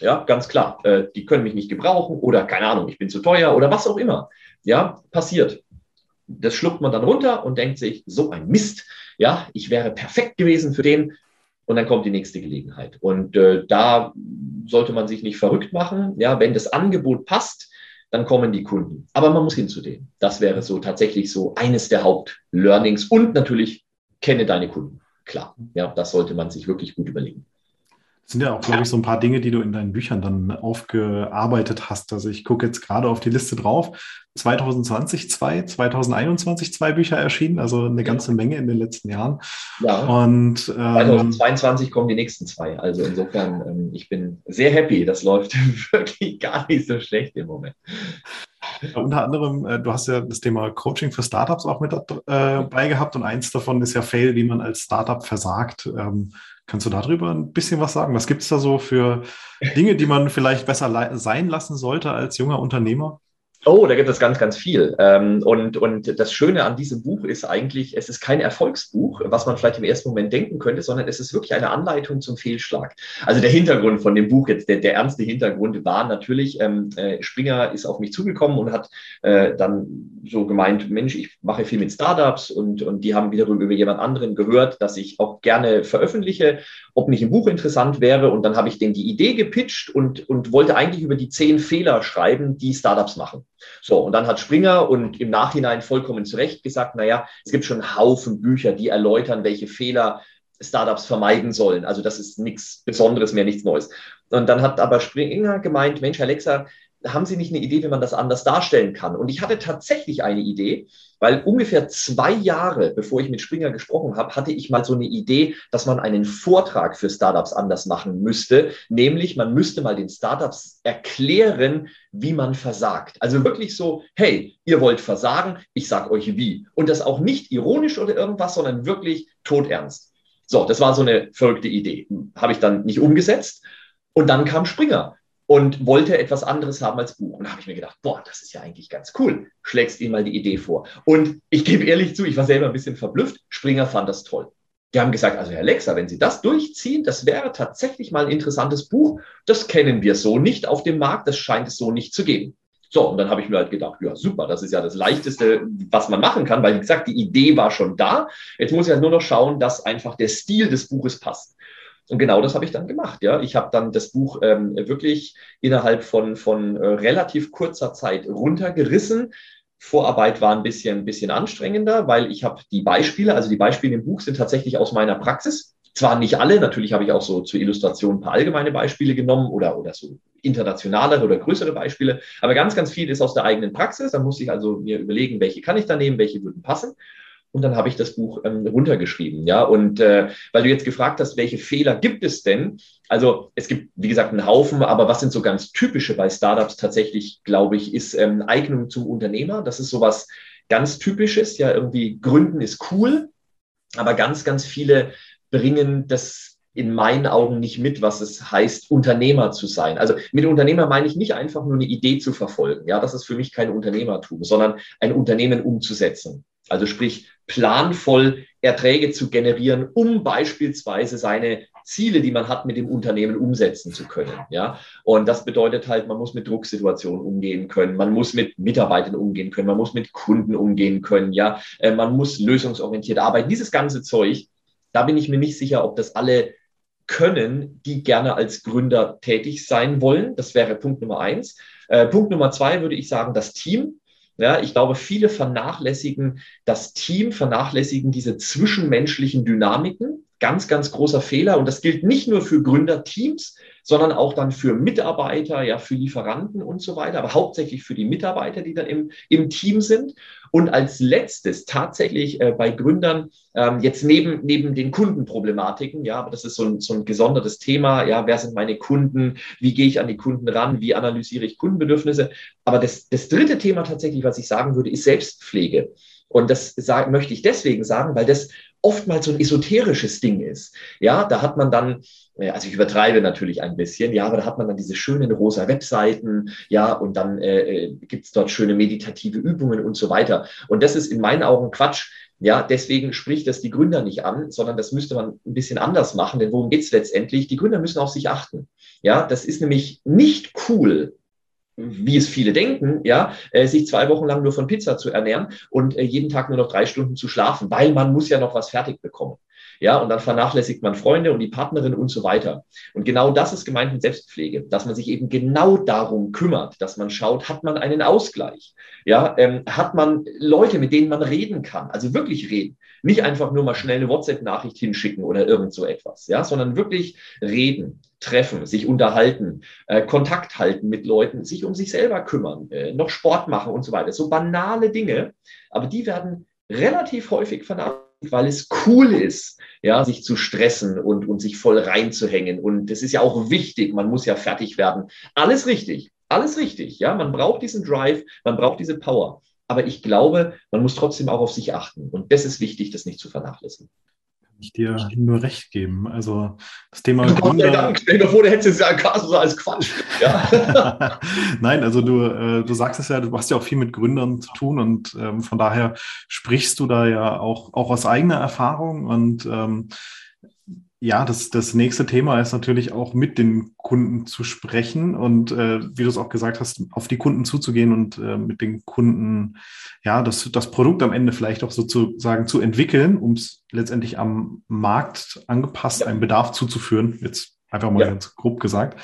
Speaker 2: Ja, ganz klar. Äh, die können mich nicht gebrauchen oder keine Ahnung, ich bin zu teuer oder was auch immer. Ja, passiert. Das schluckt man dann runter und denkt sich, so ein Mist ja, ich wäre perfekt gewesen für den. Und dann kommt die nächste Gelegenheit. Und äh, da sollte man sich nicht verrückt machen. Ja, wenn das Angebot passt, dann kommen die Kunden. Aber man muss hin zu denen. Das wäre so tatsächlich so eines der Hauptlearnings. Und natürlich kenne deine Kunden. Klar, ja, das sollte man sich wirklich gut überlegen.
Speaker 1: Das sind ja auch, glaube ich, so ein paar Dinge, die du in deinen Büchern dann aufgearbeitet hast. Also ich gucke jetzt gerade auf die Liste drauf. 2020 zwei, 2021 zwei Bücher erschienen, also eine ganze Menge in den letzten Jahren.
Speaker 2: Ja. Und ähm, 2022 kommen die nächsten zwei. Also insofern, ähm, ich bin sehr happy. Das läuft wirklich gar nicht so schlecht im Moment.
Speaker 1: Ja, unter anderem, äh, du hast ja das Thema Coaching für Startups auch mit dabei äh, gehabt und eins davon ist ja Fail, wie man als Startup versagt. Ähm, Kannst du darüber ein bisschen was sagen? Was gibt es da so für Dinge, die man vielleicht besser sein lassen sollte als junger Unternehmer?
Speaker 2: Oh, da gibt es ganz, ganz viel. Ähm, und, und das Schöne an diesem Buch ist eigentlich, es ist kein Erfolgsbuch, was man vielleicht im ersten Moment denken könnte, sondern es ist wirklich eine Anleitung zum Fehlschlag. Also der Hintergrund von dem Buch, jetzt der, der ernste Hintergrund war natürlich, ähm, äh, Springer ist auf mich zugekommen und hat äh, dann so gemeint, Mensch, ich mache viel mit Startups und, und die haben wiederum über jemand anderen gehört, dass ich auch gerne veröffentliche, ob nicht ein Buch interessant wäre. Und dann habe ich denen die Idee gepitcht und, und wollte eigentlich über die zehn Fehler schreiben, die Startups machen. So, und dann hat Springer und im Nachhinein vollkommen zu Recht gesagt, naja, es gibt schon einen Haufen Bücher, die erläutern, welche Fehler Startups vermeiden sollen. Also das ist nichts Besonderes mehr, nichts Neues. Und dann hat aber Springer gemeint, Mensch, Alexa, haben Sie nicht eine Idee, wie man das anders darstellen kann? Und ich hatte tatsächlich eine Idee, weil ungefähr zwei Jahre, bevor ich mit Springer gesprochen habe, hatte ich mal so eine Idee, dass man einen Vortrag für Startups anders machen müsste. Nämlich, man müsste mal den Startups erklären, wie man versagt. Also wirklich so, hey, ihr wollt versagen, ich sag euch wie. Und das auch nicht ironisch oder irgendwas, sondern wirklich todernst. So, das war so eine verrückte Idee. Habe ich dann nicht umgesetzt. Und dann kam Springer und wollte etwas anderes haben als Buch. Und da habe ich mir gedacht, boah, das ist ja eigentlich ganz cool. Schlägst ihm mal die Idee vor. Und ich gebe ehrlich zu, ich war selber ein bisschen verblüfft. Springer fand das toll. Die haben gesagt, also Herr Lexa, wenn Sie das durchziehen, das wäre tatsächlich mal ein interessantes Buch. Das kennen wir so nicht auf dem Markt. Das scheint es so nicht zu geben. So, und dann habe ich mir halt gedacht, ja, super, das ist ja das Leichteste, was man machen kann, weil, wie gesagt, die Idee war schon da. Jetzt muss ich halt nur noch schauen, dass einfach der Stil des Buches passt. Und genau das habe ich dann gemacht. Ja, ich habe dann das Buch ähm, wirklich innerhalb von, von äh, relativ kurzer Zeit runtergerissen. Vorarbeit war ein bisschen, ein bisschen anstrengender, weil ich habe die Beispiele, also die Beispiele im Buch sind tatsächlich aus meiner Praxis. Zwar nicht alle, natürlich habe ich auch so zur Illustration ein paar allgemeine Beispiele genommen oder, oder so internationalere oder größere Beispiele, aber ganz, ganz viel ist aus der eigenen Praxis. Da muss ich also mir überlegen, welche kann ich da nehmen, welche würden passen. Und dann habe ich das Buch ähm, runtergeschrieben. Ja, und äh, weil du jetzt gefragt hast, welche Fehler gibt es denn? Also es gibt, wie gesagt, einen Haufen, aber was sind so ganz typische bei Startups tatsächlich, glaube ich, ist ähm, Eignung zum Unternehmer. Das ist sowas ganz Typisches. Ja, irgendwie Gründen ist cool, aber ganz, ganz viele bringen das in meinen Augen nicht mit, was es heißt, Unternehmer zu sein. Also mit Unternehmer meine ich nicht einfach nur eine Idee zu verfolgen. Ja, das ist für mich kein Unternehmertum, sondern ein Unternehmen umzusetzen. Also sprich, planvoll Erträge zu generieren, um beispielsweise seine Ziele, die man hat, mit dem Unternehmen umsetzen zu können. Ja, und das bedeutet halt, man muss mit Drucksituationen umgehen können, man muss mit Mitarbeitern umgehen können, man muss mit Kunden umgehen können. Ja, äh, man muss lösungsorientiert arbeiten. Dieses ganze Zeug da bin ich mir nicht sicher, ob das alle können, die gerne als Gründer tätig sein wollen. Das wäre Punkt Nummer eins. Äh, Punkt Nummer zwei würde ich sagen, das Team. Ja, ich glaube, viele vernachlässigen das Team, vernachlässigen diese zwischenmenschlichen Dynamiken. Ganz, ganz großer Fehler. Und das gilt nicht nur für Gründerteams, sondern auch dann für Mitarbeiter, ja, für Lieferanten und so weiter, aber hauptsächlich für die Mitarbeiter, die dann im, im Team sind. Und als letztes tatsächlich äh, bei Gründern, ähm, jetzt neben, neben den Kundenproblematiken, ja, aber das ist so ein, so ein gesondertes Thema, ja, wer sind meine Kunden, wie gehe ich an die Kunden ran, wie analysiere ich Kundenbedürfnisse. Aber das, das dritte Thema tatsächlich, was ich sagen würde, ist Selbstpflege. Und das möchte ich deswegen sagen, weil das oftmals so ein esoterisches Ding ist. Ja, da hat man dann, also ich übertreibe natürlich ein bisschen, ja, aber da hat man dann diese schönen rosa Webseiten, ja, und dann äh, äh gibt es dort schöne meditative Übungen und so weiter. Und das ist in meinen Augen Quatsch. Ja, deswegen spricht das die Gründer nicht an, sondern das müsste man ein bisschen anders machen. Denn worum geht's letztendlich? Die Gründer müssen auf sich achten. Ja, das ist nämlich nicht cool, wie es viele denken, ja, äh, sich zwei Wochen lang nur von Pizza zu ernähren und äh, jeden Tag nur noch drei Stunden zu schlafen, weil man muss ja noch was fertig bekommen. Ja, und dann vernachlässigt man Freunde und die Partnerin und so weiter. Und genau das ist gemeint mit Selbstpflege, dass man sich eben genau darum kümmert, dass man schaut, hat man einen Ausgleich? Ja, ähm, hat man Leute, mit denen man reden kann, also wirklich reden. Nicht einfach nur mal schnell eine WhatsApp-Nachricht hinschicken oder irgend so etwas, ja, sondern wirklich reden, treffen, sich unterhalten, äh, Kontakt halten mit Leuten, sich um sich selber kümmern, äh, noch Sport machen und so weiter. So banale Dinge, aber die werden relativ häufig vernachlässigt, weil es cool ist, ja, sich zu stressen und, und sich voll reinzuhängen. Und das ist ja auch wichtig, man muss ja fertig werden. Alles richtig, alles richtig, ja, man braucht diesen Drive, man braucht diese Power. Aber ich glaube, man muss trotzdem auch auf sich achten. Und das ist wichtig, das nicht zu vernachlässigen
Speaker 1: ich dir nur recht geben. Also das Thema
Speaker 2: Gott Gründer. Dank. Stell dir vor, du hättest jetzt ja so als Quatsch.
Speaker 1: Ja. Nein, also du, äh, du sagst es ja, du hast ja auch viel mit Gründern zu tun und ähm, von daher sprichst du da ja auch, auch aus eigener Erfahrung und ähm, ja, das, das nächste Thema ist natürlich auch mit den Kunden zu sprechen und äh, wie du es auch gesagt hast, auf die Kunden zuzugehen und äh, mit den Kunden, ja, das, das Produkt am Ende vielleicht auch sozusagen zu entwickeln, um es letztendlich am Markt angepasst, ja. einen Bedarf zuzuführen. Jetzt einfach mal ja. ganz grob gesagt.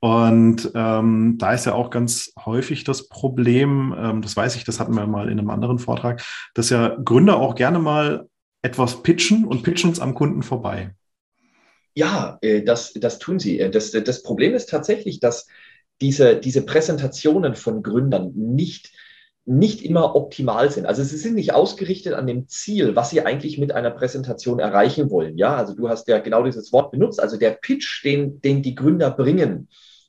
Speaker 1: Und ähm, da ist ja auch ganz häufig das Problem, ähm, das weiß ich, das hatten wir mal in einem anderen Vortrag, dass ja Gründer auch gerne mal etwas pitchen und pitchen es am Kunden vorbei.
Speaker 2: Ja, äh, das, das tun sie. Äh, das, das Problem ist tatsächlich, dass diese, diese Präsentationen von Gründern nicht, nicht immer optimal sind. Also sie sind nicht ausgerichtet an dem Ziel, was sie eigentlich mit einer Präsentation erreichen wollen. Ja, also du hast ja genau dieses Wort benutzt. Also der Pitch, den, den die Gründer bringen,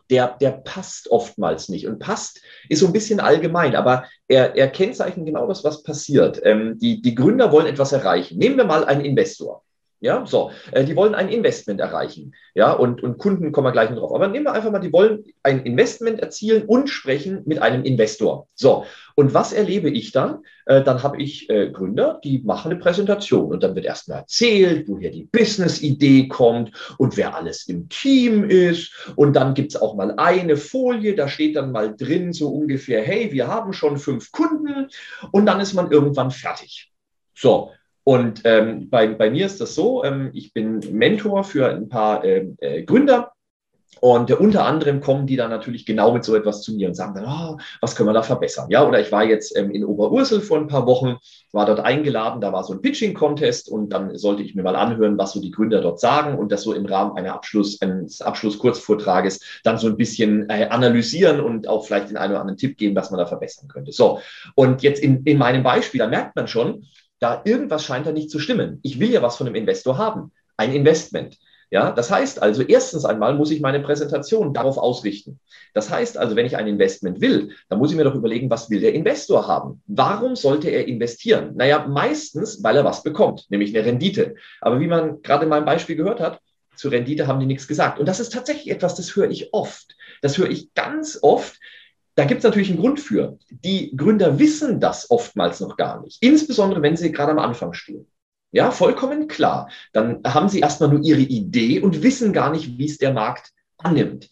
Speaker 2: der, der passt oftmals nicht. Und passt ist so ein bisschen allgemein, aber er, er kennzeichnet genau das, was passiert. Ähm, die, die Gründer wollen etwas erreichen. Nehmen wir mal einen Investor. Ja, so, äh, die wollen ein Investment erreichen. Ja, und, und Kunden kommen wir gleich noch drauf. Aber nehmen wir einfach mal, die wollen ein Investment erzielen und sprechen mit einem Investor. So, und was erlebe ich dann? Äh, dann habe ich äh, Gründer, die machen eine Präsentation und dann wird erstmal erzählt, woher die Business-Idee kommt und wer alles im Team ist. Und dann gibt es auch mal eine Folie, da steht dann mal drin so ungefähr, hey, wir haben schon fünf Kunden und dann ist man irgendwann fertig. So, und ähm, bei, bei mir ist das so, ähm, ich bin Mentor für ein paar ähm, äh, Gründer Und äh, unter anderem kommen die dann natürlich genau mit so etwas zu mir und sagen dann, oh, was können wir da verbessern? Ja, oder ich war jetzt ähm, in Oberursel vor ein paar Wochen, war dort eingeladen, da war so ein Pitching-Contest und dann sollte ich mir mal anhören, was so die Gründer dort sagen und das so im Rahmen einer Abschluss, eines Abschlusskurzvortrages dann so ein bisschen äh, analysieren und auch vielleicht den einen oder anderen Tipp geben, was man da verbessern könnte. So, und jetzt in, in meinem Beispiel, da merkt man schon, da irgendwas scheint da nicht zu stimmen. Ich will ja was von einem Investor haben, ein Investment. Ja, das heißt also, erstens einmal muss ich meine Präsentation darauf ausrichten. Das heißt also, wenn ich ein Investment will, dann muss ich mir doch überlegen, was will der Investor haben? Warum sollte er investieren? Naja, meistens, weil er was bekommt, nämlich eine Rendite. Aber wie man gerade in meinem Beispiel gehört hat, zur Rendite haben die nichts gesagt. Und das ist tatsächlich etwas, das höre ich oft. Das höre ich ganz oft. Da gibt es natürlich einen Grund für. Die Gründer wissen das oftmals noch gar nicht, insbesondere wenn sie gerade am Anfang stehen. Ja, vollkommen klar. Dann haben sie erstmal nur ihre Idee und wissen gar nicht, wie es der Markt annimmt.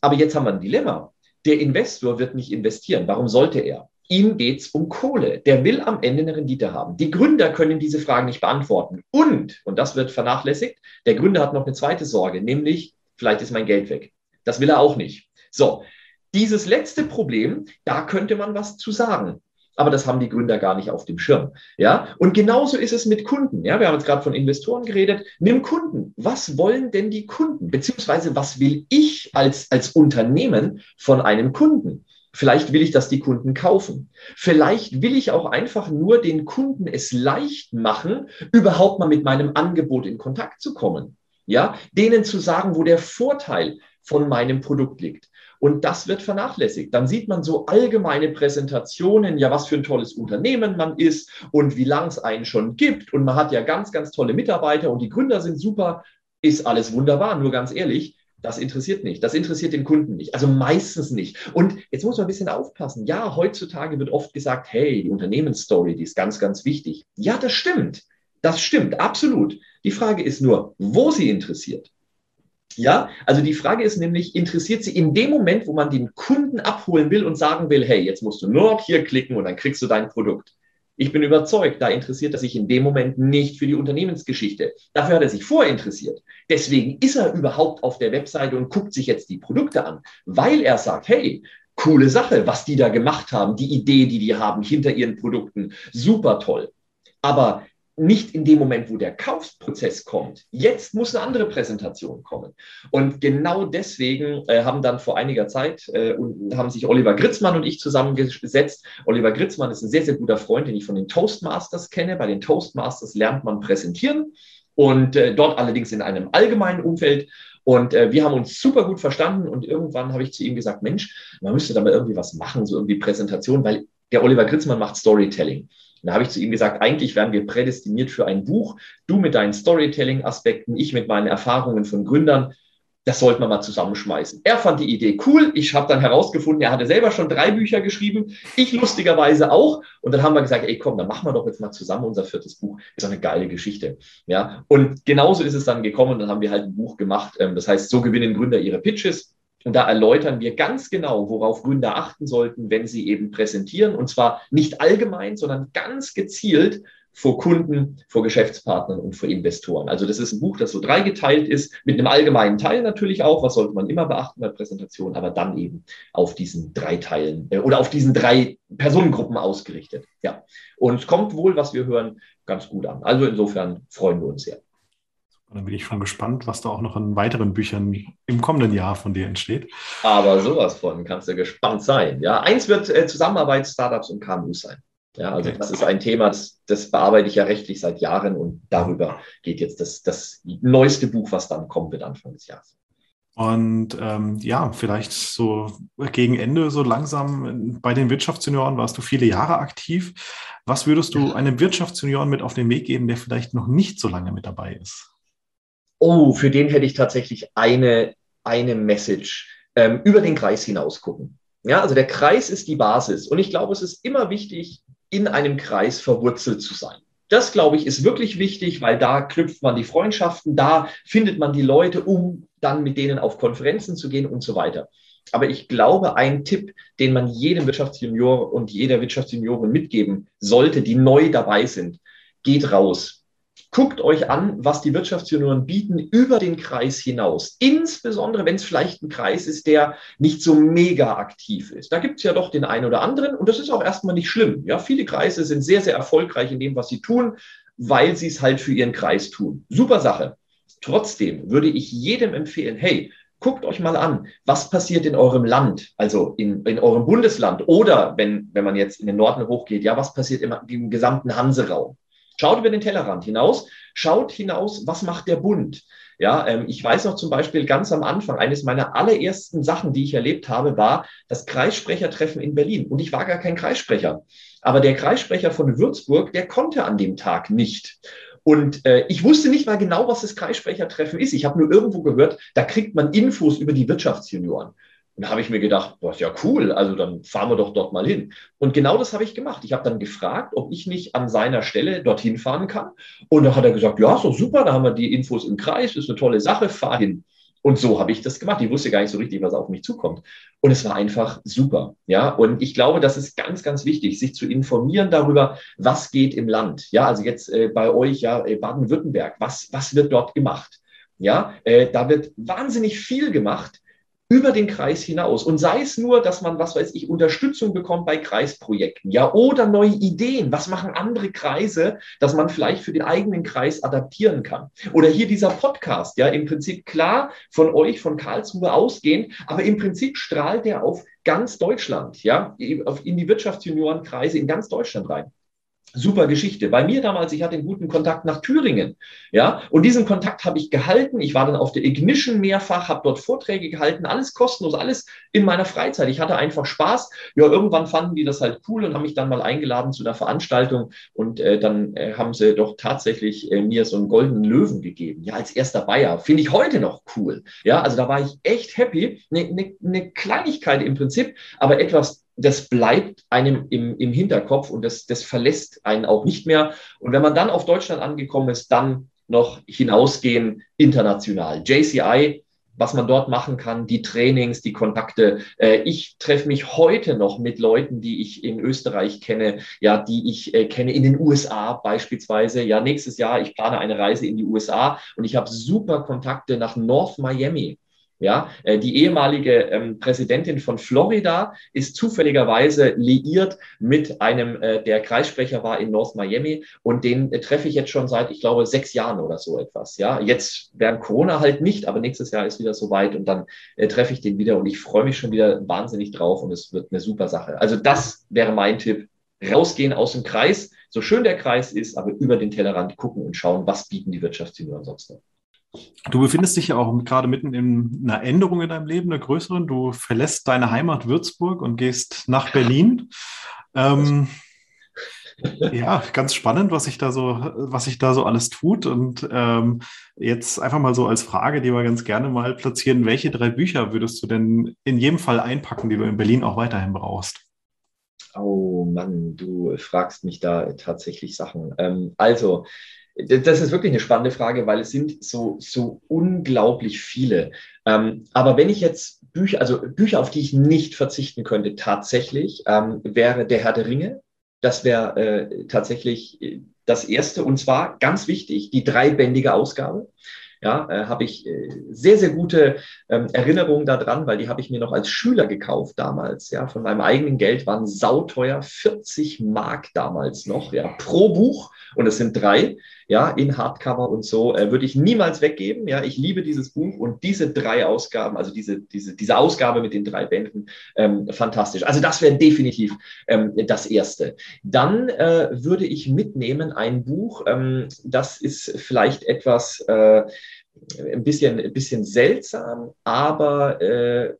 Speaker 2: Aber jetzt haben wir ein Dilemma. Der Investor wird nicht investieren. Warum sollte er? Ihm geht es um Kohle. Der will am Ende eine Rendite haben. Die Gründer können diese Fragen nicht beantworten. Und, und das wird vernachlässigt, der Gründer hat noch eine zweite Sorge, nämlich, vielleicht ist mein Geld weg. Das will er auch nicht. So, dieses letzte Problem, da könnte man was zu sagen aber das haben die Gründer gar nicht auf dem Schirm. Ja, und genauso ist es mit Kunden. Ja, wir haben jetzt gerade von Investoren geredet. Nimm Kunden. Was wollen denn die Kunden? Beziehungsweise was will ich als, als Unternehmen von einem Kunden? Vielleicht will ich, dass die Kunden kaufen. Vielleicht will ich auch einfach nur den Kunden es leicht machen, überhaupt mal mit meinem Angebot in Kontakt zu kommen. Ja, denen zu sagen, wo der Vorteil von meinem Produkt liegt. Und das wird vernachlässigt. Dann sieht man so allgemeine Präsentationen, ja, was für ein tolles Unternehmen man ist und wie lang es einen schon gibt. Und man hat ja ganz, ganz tolle Mitarbeiter und die Gründer sind super. Ist alles wunderbar. Nur ganz ehrlich, das interessiert nicht. Das interessiert den Kunden nicht. Also meistens nicht. Und jetzt muss man ein bisschen aufpassen. Ja, heutzutage wird oft gesagt, hey, die Unternehmensstory, die ist ganz, ganz wichtig. Ja, das stimmt. Das stimmt, absolut. Die Frage ist nur, wo sie interessiert. Ja, also die Frage ist nämlich, interessiert sie in dem Moment, wo man den Kunden abholen will und sagen will, hey, jetzt musst du nur noch hier klicken und dann kriegst du dein Produkt. Ich bin überzeugt, da interessiert er sich in dem Moment nicht für die Unternehmensgeschichte. Dafür hat er sich vorinteressiert. Deswegen ist er überhaupt auf der Webseite und guckt sich jetzt die Produkte an, weil er sagt, hey, coole Sache, was die da gemacht haben, die Idee, die die haben hinter ihren Produkten, super toll. Aber nicht in dem Moment, wo der Kaufprozess kommt. Jetzt muss eine andere Präsentation kommen. Und genau deswegen äh, haben dann vor einiger Zeit äh, und haben sich Oliver Gritzmann und ich zusammengesetzt. Oliver Gritzmann ist ein sehr, sehr guter Freund, den ich von den Toastmasters kenne. Bei den Toastmasters lernt man präsentieren und äh, dort allerdings in einem allgemeinen Umfeld. Und äh, wir haben uns super gut verstanden und irgendwann habe ich zu ihm gesagt, Mensch, man müsste da mal irgendwie was machen, so irgendwie Präsentation, weil der Oliver Gritzmann macht Storytelling. Und da habe ich zu ihm gesagt, eigentlich wären wir prädestiniert für ein Buch. Du mit deinen Storytelling-Aspekten, ich mit meinen Erfahrungen von Gründern. Das sollten wir mal zusammenschmeißen. Er fand die Idee cool. Ich habe dann herausgefunden, er hatte selber schon drei Bücher geschrieben. Ich lustigerweise auch. Und dann haben wir gesagt, ey, komm, dann machen wir doch jetzt mal zusammen unser viertes Buch. Ist eine geile Geschichte. Ja. Und genauso ist es dann gekommen. Dann haben wir halt ein Buch gemacht. Ähm, das heißt, so gewinnen Gründer ihre Pitches. Und da erläutern wir ganz genau, worauf Gründer achten sollten, wenn sie eben präsentieren. Und zwar nicht allgemein, sondern ganz gezielt vor Kunden, vor Geschäftspartnern und vor Investoren. Also das ist ein Buch, das so dreigeteilt ist, mit einem allgemeinen Teil natürlich auch, was sollte man immer beachten bei Präsentationen, aber dann eben auf diesen drei Teilen äh, oder auf diesen drei Personengruppen ausgerichtet. Ja. Und es kommt wohl, was wir hören, ganz gut an. Also insofern freuen wir uns sehr.
Speaker 1: Und dann bin ich schon gespannt, was da auch noch in weiteren Büchern im kommenden Jahr von dir entsteht.
Speaker 2: Aber sowas von kannst du gespannt sein. Ja, eins wird äh, Zusammenarbeit Startups und KMUs sein. Ja, also okay. das ist ein Thema, das, das, bearbeite ich ja rechtlich seit Jahren und darüber geht jetzt das, das neueste Buch, was dann kommen wird Anfang des Jahres.
Speaker 1: Und ähm, ja, vielleicht so gegen Ende, so langsam bei den Wirtschaftsjunioren warst du viele Jahre aktiv. Was würdest du einem Wirtschaftsjunioren mit auf den Weg geben, der vielleicht noch nicht so lange mit dabei ist?
Speaker 2: Oh, für den hätte ich tatsächlich eine, eine Message. Ähm, über den Kreis hinaus gucken. Ja, also der Kreis ist die Basis. Und ich glaube, es ist immer wichtig, in einem Kreis verwurzelt zu sein. Das, glaube ich, ist wirklich wichtig, weil da knüpft man die Freundschaften, da findet man die Leute, um dann mit denen auf Konferenzen zu gehen und so weiter. Aber ich glaube, ein Tipp, den man jedem Wirtschaftsjunior und jeder Wirtschaftsjuniorin mitgeben sollte, die neu dabei sind, geht raus Guckt euch an, was die Wirtschaftsjunioren bieten über den Kreis hinaus. Insbesondere, wenn es vielleicht ein Kreis ist, der nicht so mega aktiv ist. Da gibt es ja doch den einen oder anderen und das ist auch erstmal nicht schlimm. Ja, viele Kreise sind sehr, sehr erfolgreich in dem, was sie tun, weil sie es halt für ihren Kreis tun. Super Sache. Trotzdem würde ich jedem empfehlen, hey, guckt euch mal an, was passiert in eurem Land, also in, in eurem Bundesland oder wenn, wenn man jetzt in den Norden hochgeht, ja, was passiert im, im gesamten Hanseraum. Schaut über den Tellerrand hinaus, schaut hinaus, was macht der Bund? Ja, ähm, ich weiß noch zum Beispiel ganz am Anfang, eines meiner allerersten Sachen, die ich erlebt habe, war das Kreissprechertreffen in Berlin. Und ich war gar kein Kreissprecher. Aber der Kreissprecher von Würzburg, der konnte an dem Tag nicht. Und äh, ich wusste nicht mal genau, was das Kreissprechertreffen ist. Ich habe nur irgendwo gehört, da kriegt man Infos über die Wirtschaftsjunioren. Und da habe ich mir gedacht, boah, ist ja cool, also dann fahren wir doch dort mal hin. Und genau das habe ich gemacht. Ich habe dann gefragt, ob ich nicht an seiner Stelle dorthin fahren kann. Und da hat er gesagt, ja, so super, da haben wir die Infos im Kreis, ist eine tolle Sache, fahr hin. Und so habe ich das gemacht. Ich wusste gar nicht so richtig, was auf mich zukommt. Und es war einfach super. Ja, und ich glaube, das ist ganz, ganz wichtig, sich zu informieren darüber, was geht im Land. Ja, also jetzt äh, bei euch, ja, äh, Baden-Württemberg, was, was wird dort gemacht? Ja, äh, da wird wahnsinnig viel gemacht über den Kreis hinaus. Und sei es nur, dass man, was weiß ich, Unterstützung bekommt bei Kreisprojekten, ja, oder neue Ideen. Was machen andere Kreise, dass man vielleicht für den eigenen Kreis adaptieren kann? Oder hier dieser Podcast, ja, im Prinzip klar von euch, von Karlsruhe ausgehend, aber im Prinzip strahlt der auf ganz Deutschland, ja, in die Wirtschaftsjuniorenkreise in ganz Deutschland rein. Super Geschichte. Bei mir damals, ich hatte einen guten Kontakt nach Thüringen. Ja, und diesen Kontakt habe ich gehalten. Ich war dann auf der Ignition mehrfach, habe dort Vorträge gehalten, alles kostenlos, alles in meiner Freizeit. Ich hatte einfach Spaß. Ja, irgendwann fanden die das halt cool und haben mich dann mal eingeladen zu einer Veranstaltung und äh, dann äh, haben sie doch tatsächlich äh, mir so einen goldenen Löwen gegeben. Ja, als erster Bayer. Finde ich heute noch cool. Ja, also da war ich echt happy. Eine ne, ne Kleinigkeit im Prinzip, aber etwas das bleibt einem im, im Hinterkopf und das, das verlässt einen auch nicht mehr. Und wenn man dann auf Deutschland angekommen ist, dann noch hinausgehen international. JCI, was man dort machen kann, die Trainings, die Kontakte. Äh, ich treffe mich heute noch mit Leuten, die ich in Österreich kenne, ja, die ich äh, kenne in den USA beispielsweise. Ja, nächstes Jahr, ich plane eine Reise in die USA und ich habe super Kontakte nach North Miami. Ja, äh, die ehemalige ähm, Präsidentin von Florida ist zufälligerweise liiert mit einem, äh, der Kreissprecher war in North Miami und den äh, treffe ich jetzt schon seit, ich glaube, sechs Jahren oder so etwas. Ja, jetzt während Corona halt nicht, aber nächstes Jahr ist wieder soweit und dann äh, treffe ich den wieder und ich freue mich schon wieder wahnsinnig drauf und es wird eine super Sache. Also das wäre mein Tipp. Rausgehen aus dem Kreis, so schön der Kreis ist, aber über den Tellerrand gucken und schauen, was bieten die Wirtschaftsjunioren sonst noch.
Speaker 1: Du befindest dich ja auch gerade mitten in einer Änderung in deinem Leben, einer größeren. Du verlässt deine Heimat Würzburg und gehst nach Berlin. Ähm, ja, ganz spannend, was sich da so, was sich da so alles tut. Und ähm, jetzt einfach mal so als Frage, die wir ganz gerne mal platzieren: Welche drei Bücher würdest du denn in jedem Fall einpacken, die du in Berlin auch weiterhin brauchst?
Speaker 2: Oh Mann, du fragst mich da tatsächlich Sachen. Ähm, also, das ist wirklich eine spannende Frage, weil es sind so, so unglaublich viele. Ähm, aber wenn ich jetzt Bücher, also Bücher, auf die ich nicht verzichten könnte, tatsächlich, ähm, wäre Der Herr der Ringe. Das wäre äh, tatsächlich äh, das erste. Und zwar ganz wichtig, die dreibändige Ausgabe ja, äh, habe ich äh, sehr, sehr gute ähm, Erinnerungen daran, weil die habe ich mir noch als Schüler gekauft damals, ja, von meinem eigenen Geld, waren sauteuer, 40 Mark damals noch, ja, pro Buch und es sind drei, ja, in Hardcover und so, äh, würde ich niemals weggeben, ja, ich liebe dieses Buch und diese drei Ausgaben, also diese, diese, diese Ausgabe mit den drei Bänden, ähm, fantastisch. Also das wäre definitiv ähm, das Erste. Dann äh, würde ich mitnehmen ein Buch, ähm, das ist vielleicht etwas, äh, ein bisschen, ein bisschen seltsam, aber äh,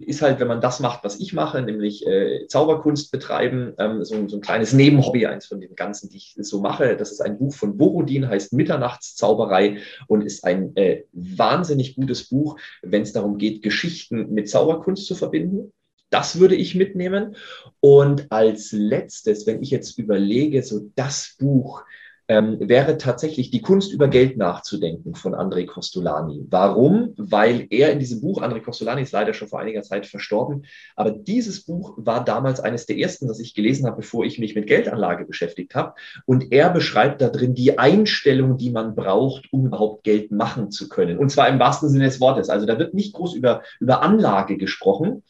Speaker 2: ist halt, wenn man das macht, was ich mache, nämlich äh, Zauberkunst betreiben, ähm, so, so, ein kleines Nebenhobby, eins von den ganzen, die ich so mache. Das ist ein Buch von Borodin, heißt Mitternachtszauberei und ist ein äh, wahnsinnig gutes Buch, wenn es darum geht, Geschichten mit Zauberkunst zu verbinden. Das würde ich mitnehmen. Und als letztes, wenn ich jetzt überlege, so das Buch, ähm, wäre tatsächlich die Kunst über Geld nachzudenken von André Costolani. Warum? Weil er in diesem Buch, André Costolani ist leider schon vor einiger Zeit verstorben, aber dieses Buch war damals eines der ersten, das ich gelesen habe, bevor ich mich mit Geldanlage beschäftigt habe. Und er beschreibt da drin die Einstellung, die man braucht, um überhaupt Geld machen zu können. Und zwar im wahrsten Sinne des Wortes. Also da wird nicht groß über, über Anlage gesprochen,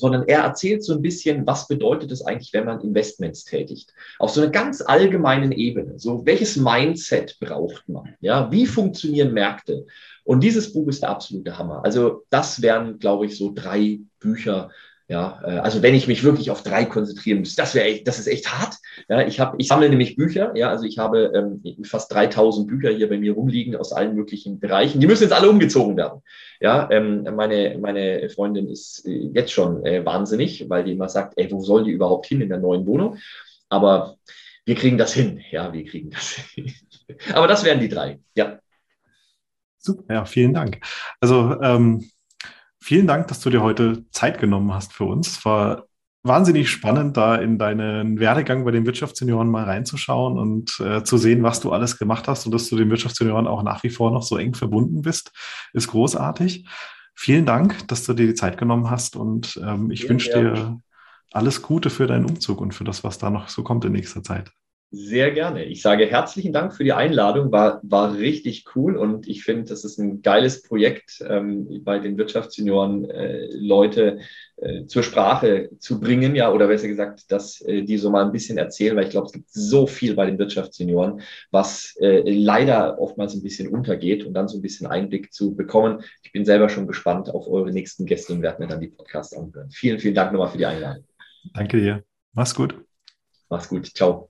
Speaker 2: sondern er erzählt so ein bisschen, was bedeutet es eigentlich, wenn man Investments tätigt. Auf so einer ganz allgemeinen Ebene. So, welches Mindset braucht man? Ja, wie funktionieren Märkte? Und dieses Buch ist der absolute Hammer. Also, das wären, glaube ich, so drei Bücher, ja, äh, also wenn ich mich wirklich auf drei konzentrieren müsste, das wäre das ist echt hart. Ja, ich habe, ich sammle nämlich Bücher. Ja, also ich habe ähm, fast 3000 Bücher hier bei mir rumliegen aus allen möglichen Bereichen. Die müssen jetzt alle umgezogen werden. Ja, ähm, meine meine Freundin ist äh, jetzt schon äh, wahnsinnig, weil die immer sagt, ey, wo soll die überhaupt hin in der neuen Wohnung? Aber wir kriegen das hin. Ja, wir kriegen das hin. Aber das wären die drei. Ja.
Speaker 1: Super, ja, vielen Dank. Also ähm Vielen Dank, dass du dir heute Zeit genommen hast für uns. Es war wahnsinnig spannend, da in deinen Werdegang bei den Wirtschaftssenioren mal reinzuschauen und äh, zu sehen, was du alles gemacht hast und dass du den Wirtschaftssenioren auch nach wie vor noch so eng verbunden bist, ist großartig. Vielen Dank, dass du dir die Zeit genommen hast und ähm, ich wünsche dir alles Gute für deinen Umzug und für das, was da noch so kommt in nächster Zeit.
Speaker 2: Sehr gerne. Ich sage herzlichen Dank für die Einladung. War, war richtig cool und ich finde, das ist ein geiles Projekt, ähm, bei den Wirtschaftssenioren äh, Leute äh, zur Sprache zu bringen, ja, oder besser gesagt, dass äh, die so mal ein bisschen erzählen, weil ich glaube, es gibt so viel bei den Wirtschaftssenioren, was äh, leider oftmals ein bisschen untergeht und dann so ein bisschen Einblick zu bekommen. Ich bin selber schon gespannt auf eure nächsten Gäste und werde mir dann die Podcasts anhören. Vielen, vielen Dank nochmal für die Einladung.
Speaker 1: Danke dir. Mach's gut.
Speaker 2: Mach's gut. Ciao.